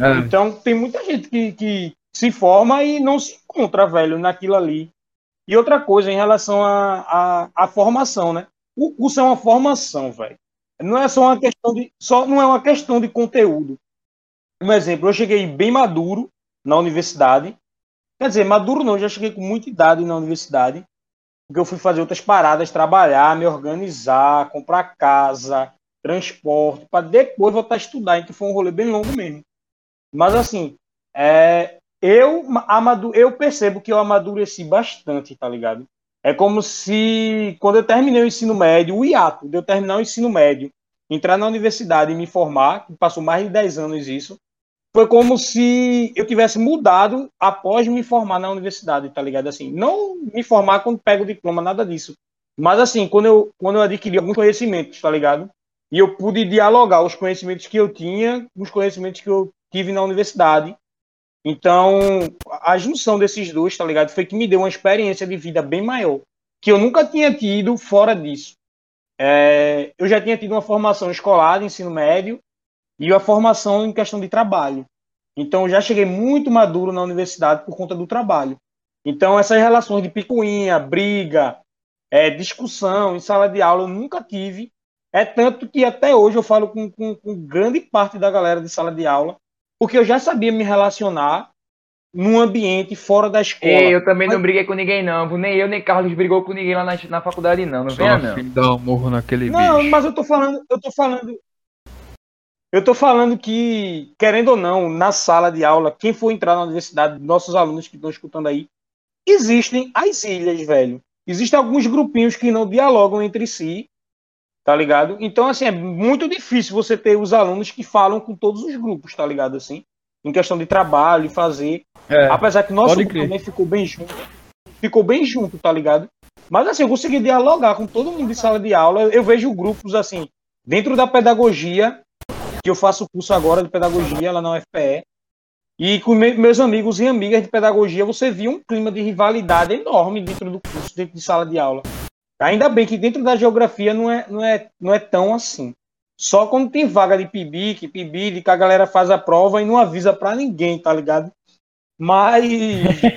Speaker 2: É. Então tem muita gente que, que se forma e não se encontra, velho, naquilo ali. E outra coisa em relação à a, a, a, formação, né? O curso é uma formação, velho. Não é só uma questão de só não é uma questão de conteúdo. Um exemplo, eu cheguei bem maduro na universidade. Quer dizer, maduro não, já cheguei com muita idade na universidade, porque eu fui fazer outras paradas, trabalhar, me organizar, comprar casa, transporte, para depois voltar a estudar. Então foi um rolê bem longo mesmo. Mas assim, é, eu, eu percebo que eu amadureci bastante, tá ligado? É como se, quando eu terminei o ensino médio, o hiato de eu terminar o ensino médio, entrar na universidade e me formar, passou mais de 10 anos isso, foi como se eu tivesse mudado após me formar na universidade, tá ligado? Assim, não me formar quando pego o diploma, nada disso. Mas assim, quando eu, quando eu adquiri alguns conhecimentos, tá ligado? E eu pude dialogar os conhecimentos que eu tinha com os conhecimentos que eu tive na universidade então, a junção desses dois, tá ligado? Foi que me deu uma experiência de vida bem maior, que eu nunca tinha tido fora disso. É, eu já tinha tido uma formação escolar ensino médio e uma formação em questão de trabalho. Então, eu já cheguei muito maduro na universidade por conta do trabalho. Então, essas relações de picuinha, briga, é, discussão em sala de aula, eu nunca tive. É tanto que até hoje eu falo com, com, com grande parte da galera de sala de aula porque eu já sabia me relacionar num ambiente fora da escola.
Speaker 1: Ei, eu também mas... não briguei com ninguém, não. Nem eu, nem Carlos brigou com ninguém lá na, na faculdade, não. Não venha, não.
Speaker 3: Dá um morro naquele
Speaker 2: Não, bicho. mas eu tô falando, eu tô falando. Eu tô falando que, querendo ou não, na sala de aula, quem for entrar na universidade, nossos alunos que estão escutando aí, existem as ilhas, velho. Existem alguns grupinhos que não dialogam entre si tá ligado? Então, assim, é muito difícil você ter os alunos que falam com todos os grupos, tá ligado? Assim, em questão de trabalho e fazer. É, Apesar que nosso grupo também ficou bem junto. Ficou bem junto, tá ligado? Mas, assim, eu consegui dialogar com todo mundo de sala de aula. Eu vejo grupos, assim, dentro da pedagogia, que eu faço curso agora de pedagogia lá na UFPE. E com meus amigos e amigas de pedagogia, você via um clima de rivalidade enorme dentro do curso, dentro de sala de aula. Ainda bem que dentro da geografia não é, não é, não é tão assim. Só quando tem vaga de PIBIC, PIBID, que a galera faz a prova e não avisa para ninguém, tá ligado? Mas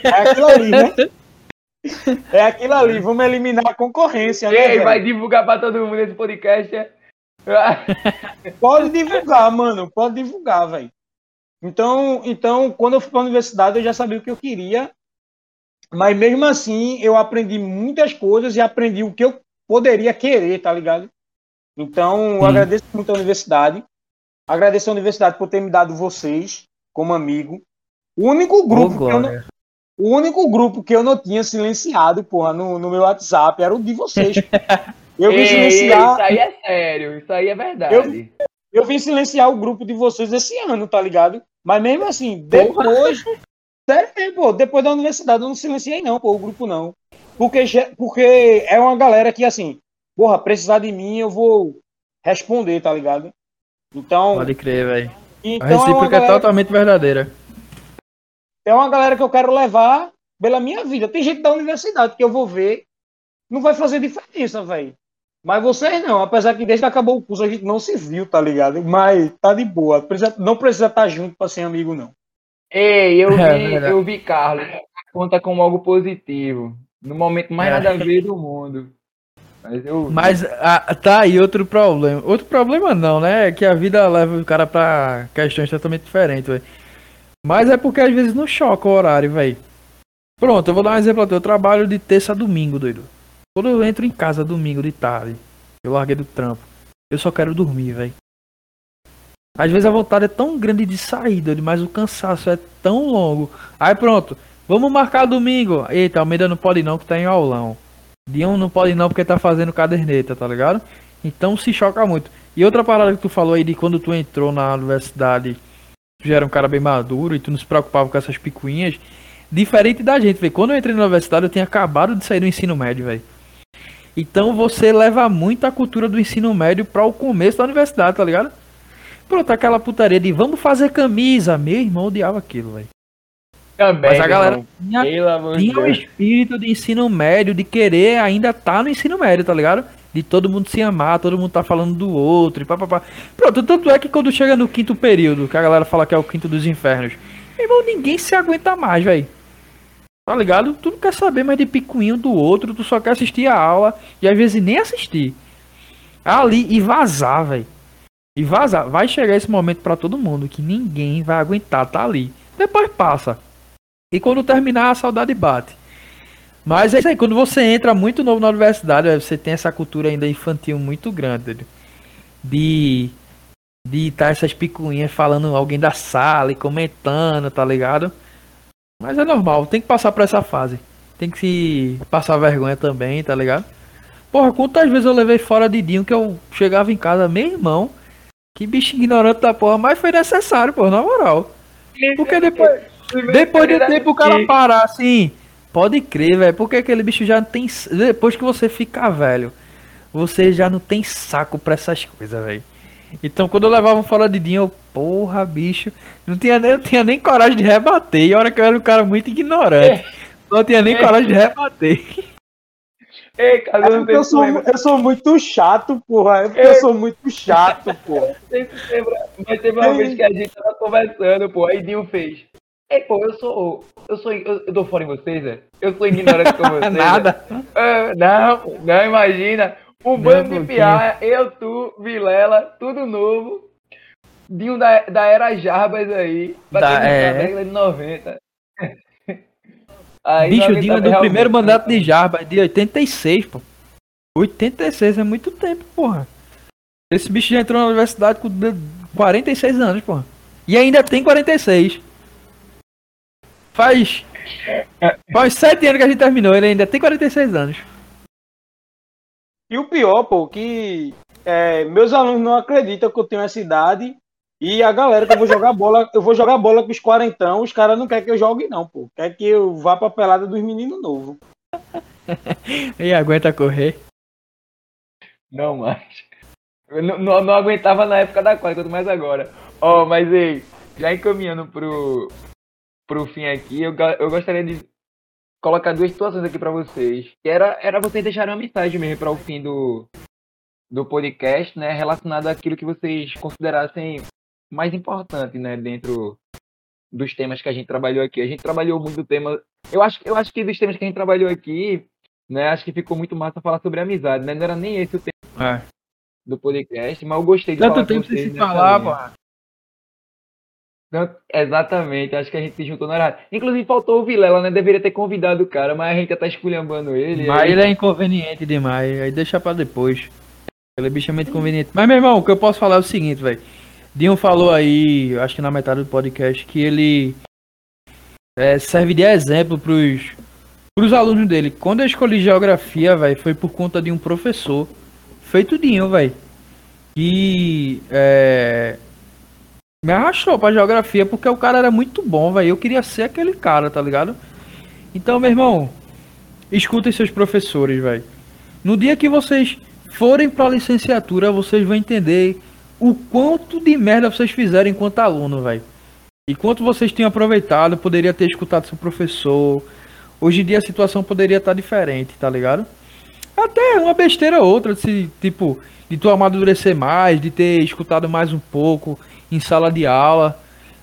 Speaker 2: é aquilo ali, né? *laughs* É aquilo ali, vamos eliminar a concorrência.
Speaker 1: Ei, né, vai divulgar para todo mundo esse podcast. É? *laughs* *laughs*
Speaker 2: pode divulgar, mano, pode divulgar, velho. Então, então, quando eu fui para a universidade, eu já sabia o que eu queria mas mesmo assim, eu aprendi muitas coisas e aprendi o que eu poderia querer, tá ligado? Então, eu agradeço muito a universidade. Agradeço a universidade por ter me dado vocês como amigo. O único grupo oh, que eu não, o único grupo que eu não tinha silenciado, porra, no, no meu WhatsApp era o de vocês. *laughs*
Speaker 1: Eu vim silenciar. Isso aí é sério, isso aí é verdade.
Speaker 2: Eu, eu vim silenciar o grupo de vocês esse ano, tá ligado? Mas mesmo assim, depois, Sério, pô, depois da universidade eu não silenciei não, pô, o grupo não. Porque, porque é uma galera que, assim, porra, precisar de mim eu vou responder, tá ligado? Então...
Speaker 3: Pode crer, velho. Então, a recíproca é, é, totalmente verdadeira.
Speaker 2: é uma galera que eu quero levar pela minha vida. Tem gente da universidade que eu vou ver, não vai fazer diferença, velho. Mas vocês não, apesar que desde que acabou o curso a gente não se viu, tá ligado? Mas tá de boa. Não precisa estar junto pra ser amigo, não.
Speaker 1: Ei, eu *laughs*
Speaker 3: É,
Speaker 1: vi,
Speaker 3: verdade.
Speaker 1: eu vi Carlos. Conta como algo positivo. No momento mais
Speaker 3: É.
Speaker 1: nada a ver do mundo. Mas eu.
Speaker 3: Mas ah, tá aí outro problema. Outro problema não, né? É que a vida leva o cara pra questões totalmente diferentes, velho. Mas é porque às vezes não choca o horário, velho. Pronto, eu vou dar um exemplo aqui. Eu trabalho de terça a domingo, doido. Quando eu entro em casa domingo de tarde, eu larguei do trampo. Eu só quero dormir, velho. Às vezes a vontade é tão grande de doido, mas o cansaço é tão longo. Aí pronto, vamos marcar domingo. Eita, Almeida não pode não, que tá em aulão. Dion não pode não porque tá fazendo caderneta, tá ligado? Então se choca muito. E outra parada que tu falou aí de quando tu entrou na universidade, tu já era um cara bem maduro e tu não se preocupava com essas picuinhas. Diferente da gente, velho. Quando eu entrei na universidade, eu tinha acabado de sair do ensino médio, velho. Então você leva muito a cultura do ensino médio para o começo da universidade, tá ligado? Pronto, aquela putaria de vamos fazer camisa. Meu irmão odiava aquilo, velho.
Speaker 1: Também.
Speaker 3: Mas a galera
Speaker 1: irmão.
Speaker 3: tinha tinha um espírito de ensino médio, de querer ainda tá no ensino médio, tá ligado? De todo mundo se amar, todo mundo tá falando do outro e papapá. Pronto, tanto é que quando chega no quinto período, que a galera fala que é o quinto dos infernos, meu irmão, ninguém se aguenta mais, velho. Tá ligado? Tu não quer saber mais de picuinho do outro, tu só quer assistir a aula e às vezes nem assistir. Ali e vazar, velho. E vazar. Vai chegar esse momento pra todo mundo que ninguém vai aguentar tá ali. Depois passa. E quando terminar, a saudade bate. Mas é isso aí, quando você entra muito novo na universidade, você tem essa cultura ainda infantil muito grande. De de estar essas picuinhas falando alguém da sala e comentando, tá ligado? Mas é normal, tem que passar por essa fase. Tem que se passar vergonha também, tá ligado? Porra, quantas vezes eu levei fora de Dinho que eu chegava em casa, meu irmão, que bicho ignorante da porra, mas foi necessário, pô, na moral. Porque depois, depois de tempo o cara parar assim, pode crer, velho. Porque aquele bicho já não tem. Depois que você fica velho, você já não tem saco pra essas coisas, velho. Então quando eu levava um fora de dinho, eu, porra, bicho, não tinha, nem- eu tinha nem coragem de rebater. E a hora que eu era um cara muito ignorante, não tinha nem coragem de rebater.
Speaker 1: Ei, cara,
Speaker 2: É porque eu sou, eu sou muito chato, porra. É porque eu sou muito chato, *laughs* porra.
Speaker 1: Não sei se lembra, Mas teve uma vez que a gente tava conversando, pô, aí Dinho fez. Ei, pô, eu sou. Eu sou. Eu, eu dou fora em vocês, Zé? Eu sou ignorante com *laughs* vocês. Zé?
Speaker 3: Nada.
Speaker 1: Ah, não, não, imagina. Um bando de piar, eu, tu, Vilela, tudo novo. Dinho da, da era Jarbas aí.
Speaker 3: Da- é.
Speaker 1: na década de 90. Aí,
Speaker 3: bicho, o
Speaker 1: 90
Speaker 3: Dinho é do
Speaker 1: realmente-
Speaker 3: primeiro mandato de Jarba, de 86, pô. 86 é muito tempo, porra. Esse bicho já entrou na universidade com de- 46 anos, porra. E ainda tem 46. Faz. Faz 7 anos que a gente terminou, ele ainda tem 46 anos.
Speaker 2: E o pior, pô, que é, meus alunos não acreditam que eu tenho essa idade. E a galera que eu vou jogar bola, eu vou jogar bola com os quarentão, os caras não querem que eu jogue, não, pô. Quer que eu vá pra pelada dos meninos novos. *laughs*
Speaker 3: E aguenta correr.
Speaker 1: Não mais. Eu não, não, não aguentava na época da quadra, quanto mais agora. Ó, mas ei, já encaminhando pro, pro fim aqui, eu, eu gostaria de colocar duas situações aqui pra vocês. Que era, era vocês deixarem uma mensagem mesmo para o fim do, do podcast, né? Relacionada àquilo que vocês considerassem mais importante, né? Dentro dos temas que a gente trabalhou aqui. A gente trabalhou muito tema. Eu acho, eu acho que dos temas que a gente trabalhou aqui, né? Acho que ficou muito massa falar sobre amizade, né? Não era nem esse o tema
Speaker 3: É.
Speaker 1: do podcast, mas eu gostei de
Speaker 3: Tanto
Speaker 1: falar com
Speaker 3: tempo sem
Speaker 1: vocês
Speaker 3: se falar.
Speaker 1: Não, exatamente, acho que a gente se juntou na hora. Inclusive faltou o Vilela, né? Deveria ter convidado o cara, mas a gente já tá esculhambando ele.
Speaker 3: Mas
Speaker 1: aí-
Speaker 3: ele é inconveniente demais, aí deixa pra depois. Ele é bicho muito inconveniente. Mas, meu irmão, o que eu posso falar é o seguinte, velho. Dinho falou aí, acho que na metade do podcast, que ele é, serve de exemplo pros, pros alunos dele. Quando eu escolhi geografia, velho, foi por conta de um professor, feito Dinho, velho. Que é, me arrastou pra geografia porque o cara era muito bom, velho. Eu queria ser aquele cara, tá ligado? Então, meu irmão, escutem seus professores, velho. No dia que vocês forem pra licenciatura, vocês vão entender o quanto de merda vocês fizeram enquanto aluno, velho. E quanto vocês tinham aproveitado, poderia ter escutado seu professor. Hoje em dia a situação poderia estar diferente, tá ligado? Até uma besteira ou outra, se, tipo, de tu amadurecer mais, de ter escutado mais um pouco em sala de aula.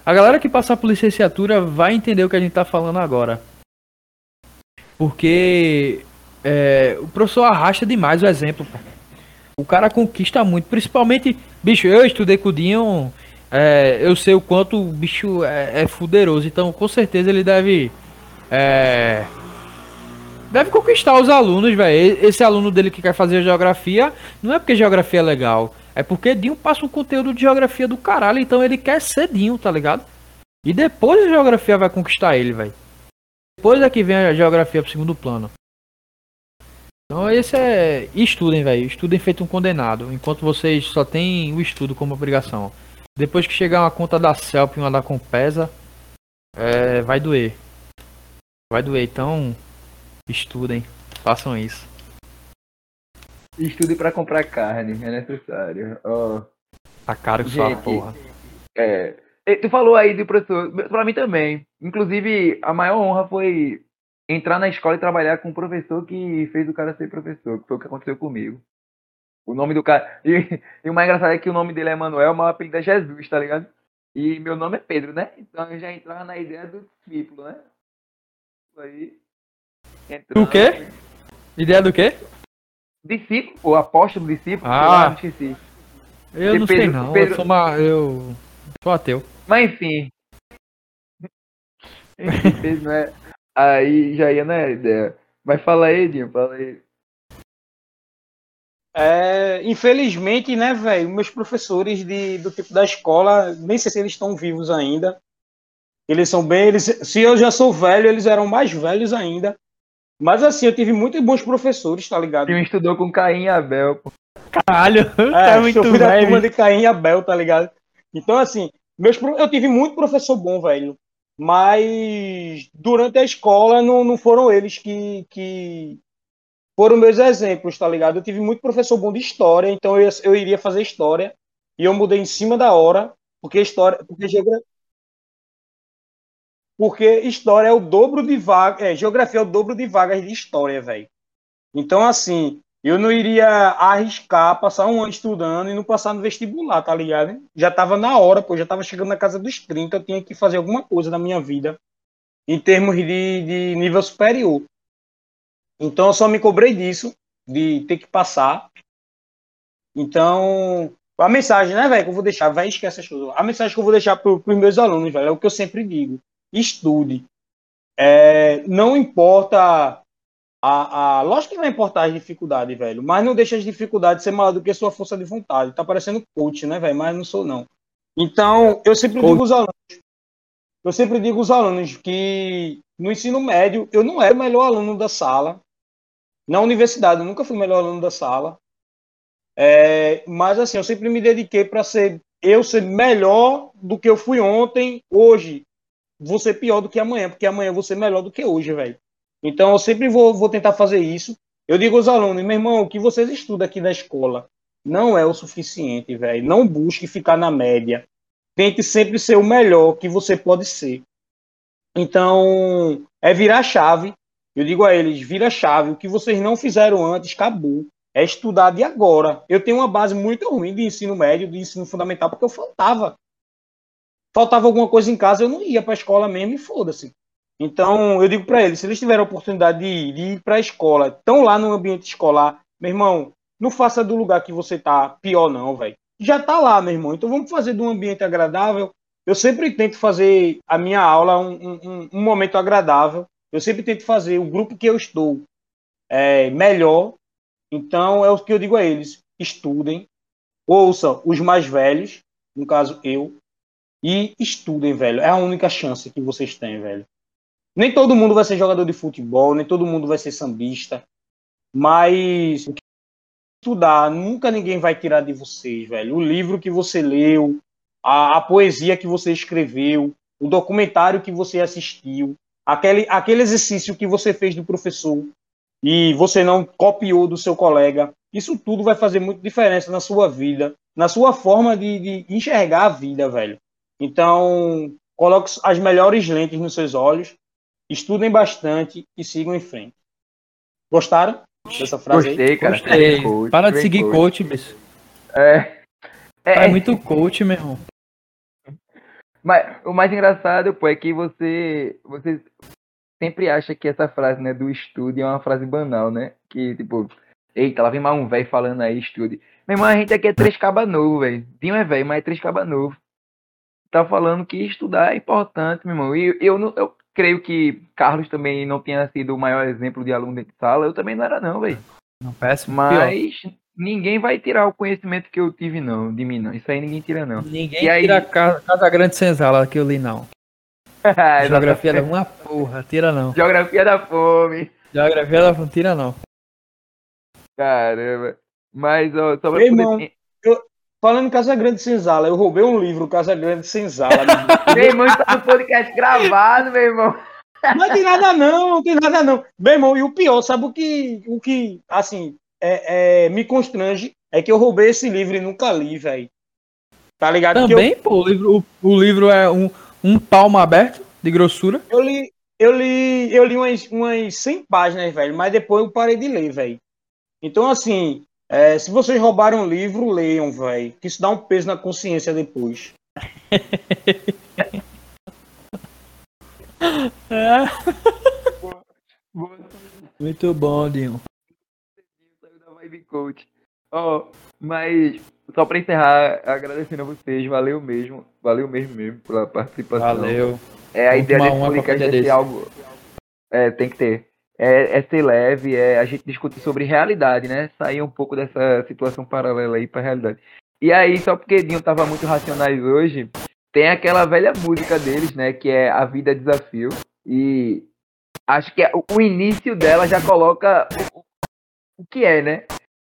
Speaker 3: A galera que passar por licenciatura vai entender o que a gente tá falando agora. Porque é, o professor arrasta demais o exemplo. O cara conquista muito, principalmente, bicho, eu estudei com o Dinho, é, eu sei o quanto o bicho é, é fuderoso, então com certeza ele deve é, deve conquistar os alunos, velho. Esse aluno dele que quer fazer geografia, não é porque geografia é legal, é porque Dinho passa um conteúdo de geografia do caralho, então ele quer ser Dinho, tá ligado? E depois a geografia vai conquistar ele, velho. Depois é que vem a geografia pro segundo plano. Então esse é. Estudem, velho. Estudem feito um condenado. Enquanto vocês só tem o estudo como obrigação. Depois que chegar uma conta da CELP e uma da Compesa, é, vai doer. Vai doer. Então, estudem. Façam isso.
Speaker 1: Estude para comprar carne, é necessário. Oh.
Speaker 3: Tá caro que só porra.
Speaker 1: É. Tu falou aí do professor, pra mim também. Inclusive, a maior honra foi entrar na escola e trabalhar com um professor que fez o cara ser professor, que foi o que aconteceu comigo. O nome do cara. E, e o mais engraçado é que o nome dele é Manuel, mas o apelido é Jesus, tá ligado? E meu nome é Pedro, né? Então eu já entrava na ideia do discípulo, né? Aí.
Speaker 3: Entrando, o quê? Ideia do quê?
Speaker 1: Discípulo, o apóstolo discípulo,
Speaker 3: ah,
Speaker 1: eu esqueci.
Speaker 3: Eu não Pedro, sei não, Pedro... eu, sou uma, eu sou ateu.
Speaker 1: Mas enfim. *laughs* enfim não é... Aí já ia na ideia. Mas fala aí, Dinho, fala aí.
Speaker 2: É, infelizmente, né, velho, meus professores de, do tipo da escola, nem sei se eles estão vivos ainda. Eles são bem, eles, se eu já sou velho, eles eram mais velhos ainda. Mas assim, eu tive muitos bons professores, tá ligado?
Speaker 1: Um estudou com Caim e Abel, pô.
Speaker 3: Caralho, *laughs*
Speaker 2: é, tá muito eu fui da turma de Caim e Abel, tá ligado? Então, assim, meus, eu tive muito professor bom, velho. Mas durante a escola não, não foram eles que, que foram meus exemplos, tá ligado? Eu tive muito professor bom de história, então eu, eu iria fazer história e eu mudei em cima da hora, porque história, porque geografia, porque história é o dobro de vagas, é, geografia é o dobro de vagas de história, velho. Então assim, eu não iria arriscar passar um ano estudando e não passar no vestibular, tá ligado? Já tava na hora, pô, já tava chegando na casa dos 30, eu tinha que fazer alguma coisa na minha vida em termos de, de nível superior. Então eu só me cobrei disso, de ter que passar. Então, a mensagem, né, velho, que eu vou deixar, vai esquecer as coisas. A mensagem que eu vou deixar para os meus alunos, velho, é o que eu sempre digo. Estude. É, não importa a, a, lógico que vai importar as dificuldades, velho, mas não deixa as dificuldades ser maior do que a sua força de vontade. Tá parecendo coach, né, velho? Mas não sou, não. Então, eu sempre coach. digo aos alunos, eu sempre digo aos alunos que no ensino médio eu não era o melhor aluno da sala, na universidade, eu nunca fui o melhor aluno da sala. É, mas assim, eu sempre me dediquei para ser eu ser melhor do que eu fui ontem, hoje. Vou ser pior do que amanhã, porque amanhã eu vou ser melhor do que hoje, velho. Então eu sempre vou, vou tentar fazer isso. Eu digo aos alunos, meu irmão, o que vocês estudam aqui na escola não é o suficiente, velho. Não busque ficar na média. Tente sempre ser o melhor que você pode ser. Então, é virar chave eu digo a eles: vira chave, o que vocês não fizeram antes, acabou. É estudar de agora. Eu tenho uma base muito ruim de ensino médio, de ensino fundamental, porque eu faltava. Faltava alguma coisa em casa, eu não ia para a escola mesmo e foda-se. Então, eu digo para eles: se eles tiverem a oportunidade de ir, ir para a escola, estão lá no ambiente escolar, meu irmão, não faça do lugar que você tá pior, não, velho. Já tá lá, meu irmão. Então vamos fazer de um ambiente agradável. Eu sempre tento fazer a minha aula um, um, um momento agradável. Eu sempre tento fazer o grupo que eu estou é, melhor. Então, é o que eu digo a eles: estudem, ouçam os mais velhos, no caso eu, e estudem, velho. É a única chance que vocês têm, velho. Nem todo mundo vai ser jogador de futebol, nem todo mundo vai ser sambista, mas estudar, nunca ninguém vai tirar de vocês, velho. O livro que você leu, a, a poesia que você escreveu, o documentário que você assistiu, aquele, aquele exercício que você fez do professor e você não copiou do seu colega, isso tudo vai fazer muita diferença na sua vida, na sua forma de, de enxergar a vida, velho. Então, coloque as melhores lentes nos seus olhos, estudem bastante e sigam em frente. Gostaram dessa frase?
Speaker 1: Gostei,
Speaker 2: aí?
Speaker 1: cara.
Speaker 3: Gostei.
Speaker 1: Coach,
Speaker 3: Para de seguir
Speaker 1: coach.
Speaker 3: coach, bicho.
Speaker 1: É. É,
Speaker 3: É muito coach, meu irmão.
Speaker 1: Mas o mais engraçado, pô, é que você, você sempre acha que essa frase, né, do estude é uma frase banal, né? Que, tipo, eita, lá vem mais um velho falando aí, estude. Meu irmão, a gente aqui é três caba novo, velho. Dinho é velho, mas é três caba novo. Tá falando que estudar é importante, meu irmão. E eu, não, eu creio que Carlos também não tenha sido o maior exemplo de aluno dentro de sala. Eu também não era, não, velho.
Speaker 3: Não, péssimo. pior.
Speaker 1: Mas ninguém vai tirar o conhecimento que eu tive, não, de mim, não. Isso aí ninguém tira, não.
Speaker 3: Ninguém
Speaker 1: E aí-
Speaker 3: tira a Casa, Casa Grande Senzala que eu li, não. *laughs* Geografia da uma porra, tira não.
Speaker 1: Geografia da fome.
Speaker 3: Geografia da não tira não.
Speaker 1: Caramba. Mas, ó, só pra
Speaker 2: Meu
Speaker 1: poder...
Speaker 2: irmão. Falando em Casa Grande Senzala, eu roubei um livro, Casa Grande Senzala.
Speaker 1: Meu *laughs* irmão está no podcast gravado, meu irmão.
Speaker 2: não tem nada não, não tem nada não. Meu irmão, e o pior, sabe o que, o que assim, é, é, me constrange? É que eu roubei esse livro e nunca li, velho. Tá ligado? Que eu-
Speaker 3: Também, pô, o livro, o, o livro é um, um palmo aberto de grossura.
Speaker 2: Eu li, eu li, eu li umas, umas 100 páginas, velho, mas depois eu parei de ler, velho. Então, assim, é, se vocês roubaram um livro, leiam, velho. Que isso dá um peso na consciência depois. *laughs*
Speaker 3: Muito bom, Dinho.
Speaker 1: Ó, mas só pra encerrar, agradecendo a vocês, valeu mesmo, valeu mesmo mesmo pela participação.
Speaker 3: Valeu.
Speaker 1: É a
Speaker 3: Vamos
Speaker 1: ideia desse podcast
Speaker 3: qualquer
Speaker 1: é
Speaker 3: dia
Speaker 1: ser algo. É, tem que ter. É, é ser leve, é a gente discutir sobre realidade, né? Sair um pouco dessa situação paralela aí pra realidade. E aí, só porque Dinho tava muito racionais hoje, tem aquela velha música deles, né? Que é A Vida é Desafio. E acho que é- o- início dela já coloca o, o que é, né?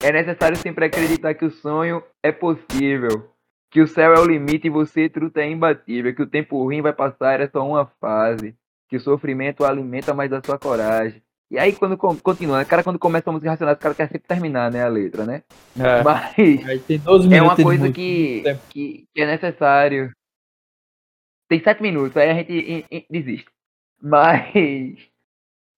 Speaker 1: É necessário sempre acreditar que o sonho é possível. Que o céu é o limite e você, truta, é imbatível. Que o tempo ruim vai passar, é só uma fase. Que o sofrimento alimenta mais a sua coragem. E aí, quando continua, né? cara, quando começa a música racionais, o cara quer sempre terminar, né, a letra, né?
Speaker 3: É,
Speaker 1: Mas
Speaker 3: aí tem 12
Speaker 1: é uma coisa que, que, que é necessário. Tem sete minutos, aí a gente in- in- desiste. Mas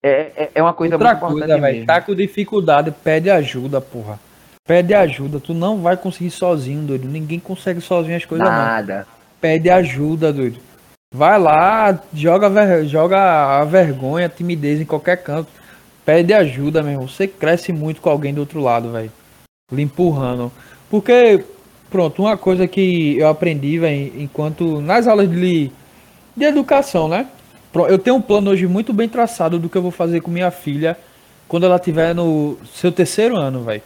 Speaker 1: é, é, é uma coisa
Speaker 3: Outra
Speaker 1: muito importante
Speaker 3: coisa, velho,
Speaker 1: mesmo.
Speaker 3: tá com dificuldade, pede ajuda, porra. Pede ajuda, tu não vai conseguir sozinho, doido. Ninguém consegue sozinho as coisas, não.
Speaker 1: Nada.
Speaker 3: Pede ajuda, doido. Vai lá, joga, ver- joga a vergonha, a timidez em qualquer canto. Pede ajuda, meu irmão. Você cresce muito com alguém do outro lado, velho. Lhe empurrando. Porque, pronto, uma coisa que eu aprendi, velho, enquanto. Nas aulas de, de educação, né? Eu tenho um plano hoje muito bem traçado do que eu vou fazer com minha filha quando ela tiver no seu terceiro ano, velho.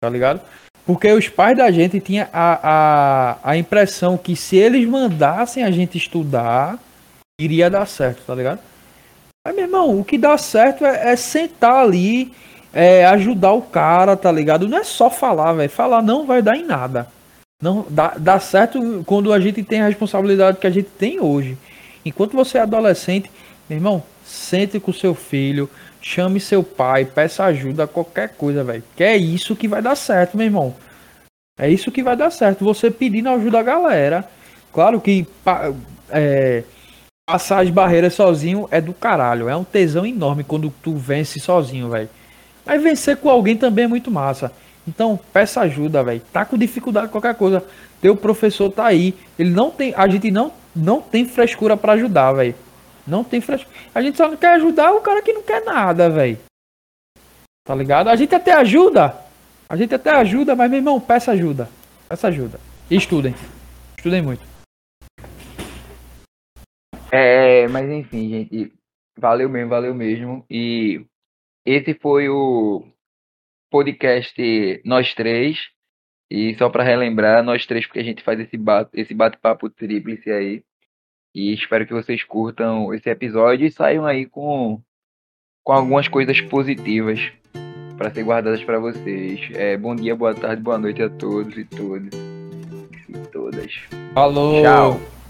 Speaker 3: Tá ligado? Porque os pais da gente tinham a, a, a impressão que se eles mandassem a gente estudar, iria dar certo, tá ligado? Mas, meu irmão, o que dá certo é, é sentar ali, é, ajudar o cara, tá ligado? Não é só falar, velho. Falar não vai dar em nada. Não dá, dá certo quando a gente tem a responsabilidade que a gente tem hoje. Enquanto você é adolescente, meu irmão, sente com seu filho, chame seu pai, peça ajuda, qualquer coisa, velho. Que é isso que vai dar certo, meu irmão. É isso que vai dar certo. Você pedindo ajuda a galera. Claro que é, passar as barreiras sozinho é do caralho. É um tesão enorme quando tu vence sozinho, velho. Mas vencer com alguém também é muito massa. Então, peça ajuda, velho. Tá com dificuldade qualquer coisa. Teu professor tá aí. Ele não tem. A gente não, não tem frescura pra ajudar, velho. Não tem frescura. A gente só não quer ajudar o cara que não quer nada, velho. Tá ligado? A gente até ajuda. A gente até ajuda, mas meu irmão, peça ajuda. Peça ajuda. E estudem. Estudem muito.
Speaker 1: É, mas enfim, gente, valeu mesmo, valeu mesmo. E esse foi o podcast Nós Três. E só para relembrar, nós três, porque a gente faz esse bate, esse bate-papo tríplice aí. E espero que vocês curtam esse episódio e saiam aí com, com algumas coisas positivas para ser guardadas para vocês. É, bom dia, boa tarde, boa noite a todos e todas. E todas.
Speaker 3: Falou.
Speaker 1: Tchau.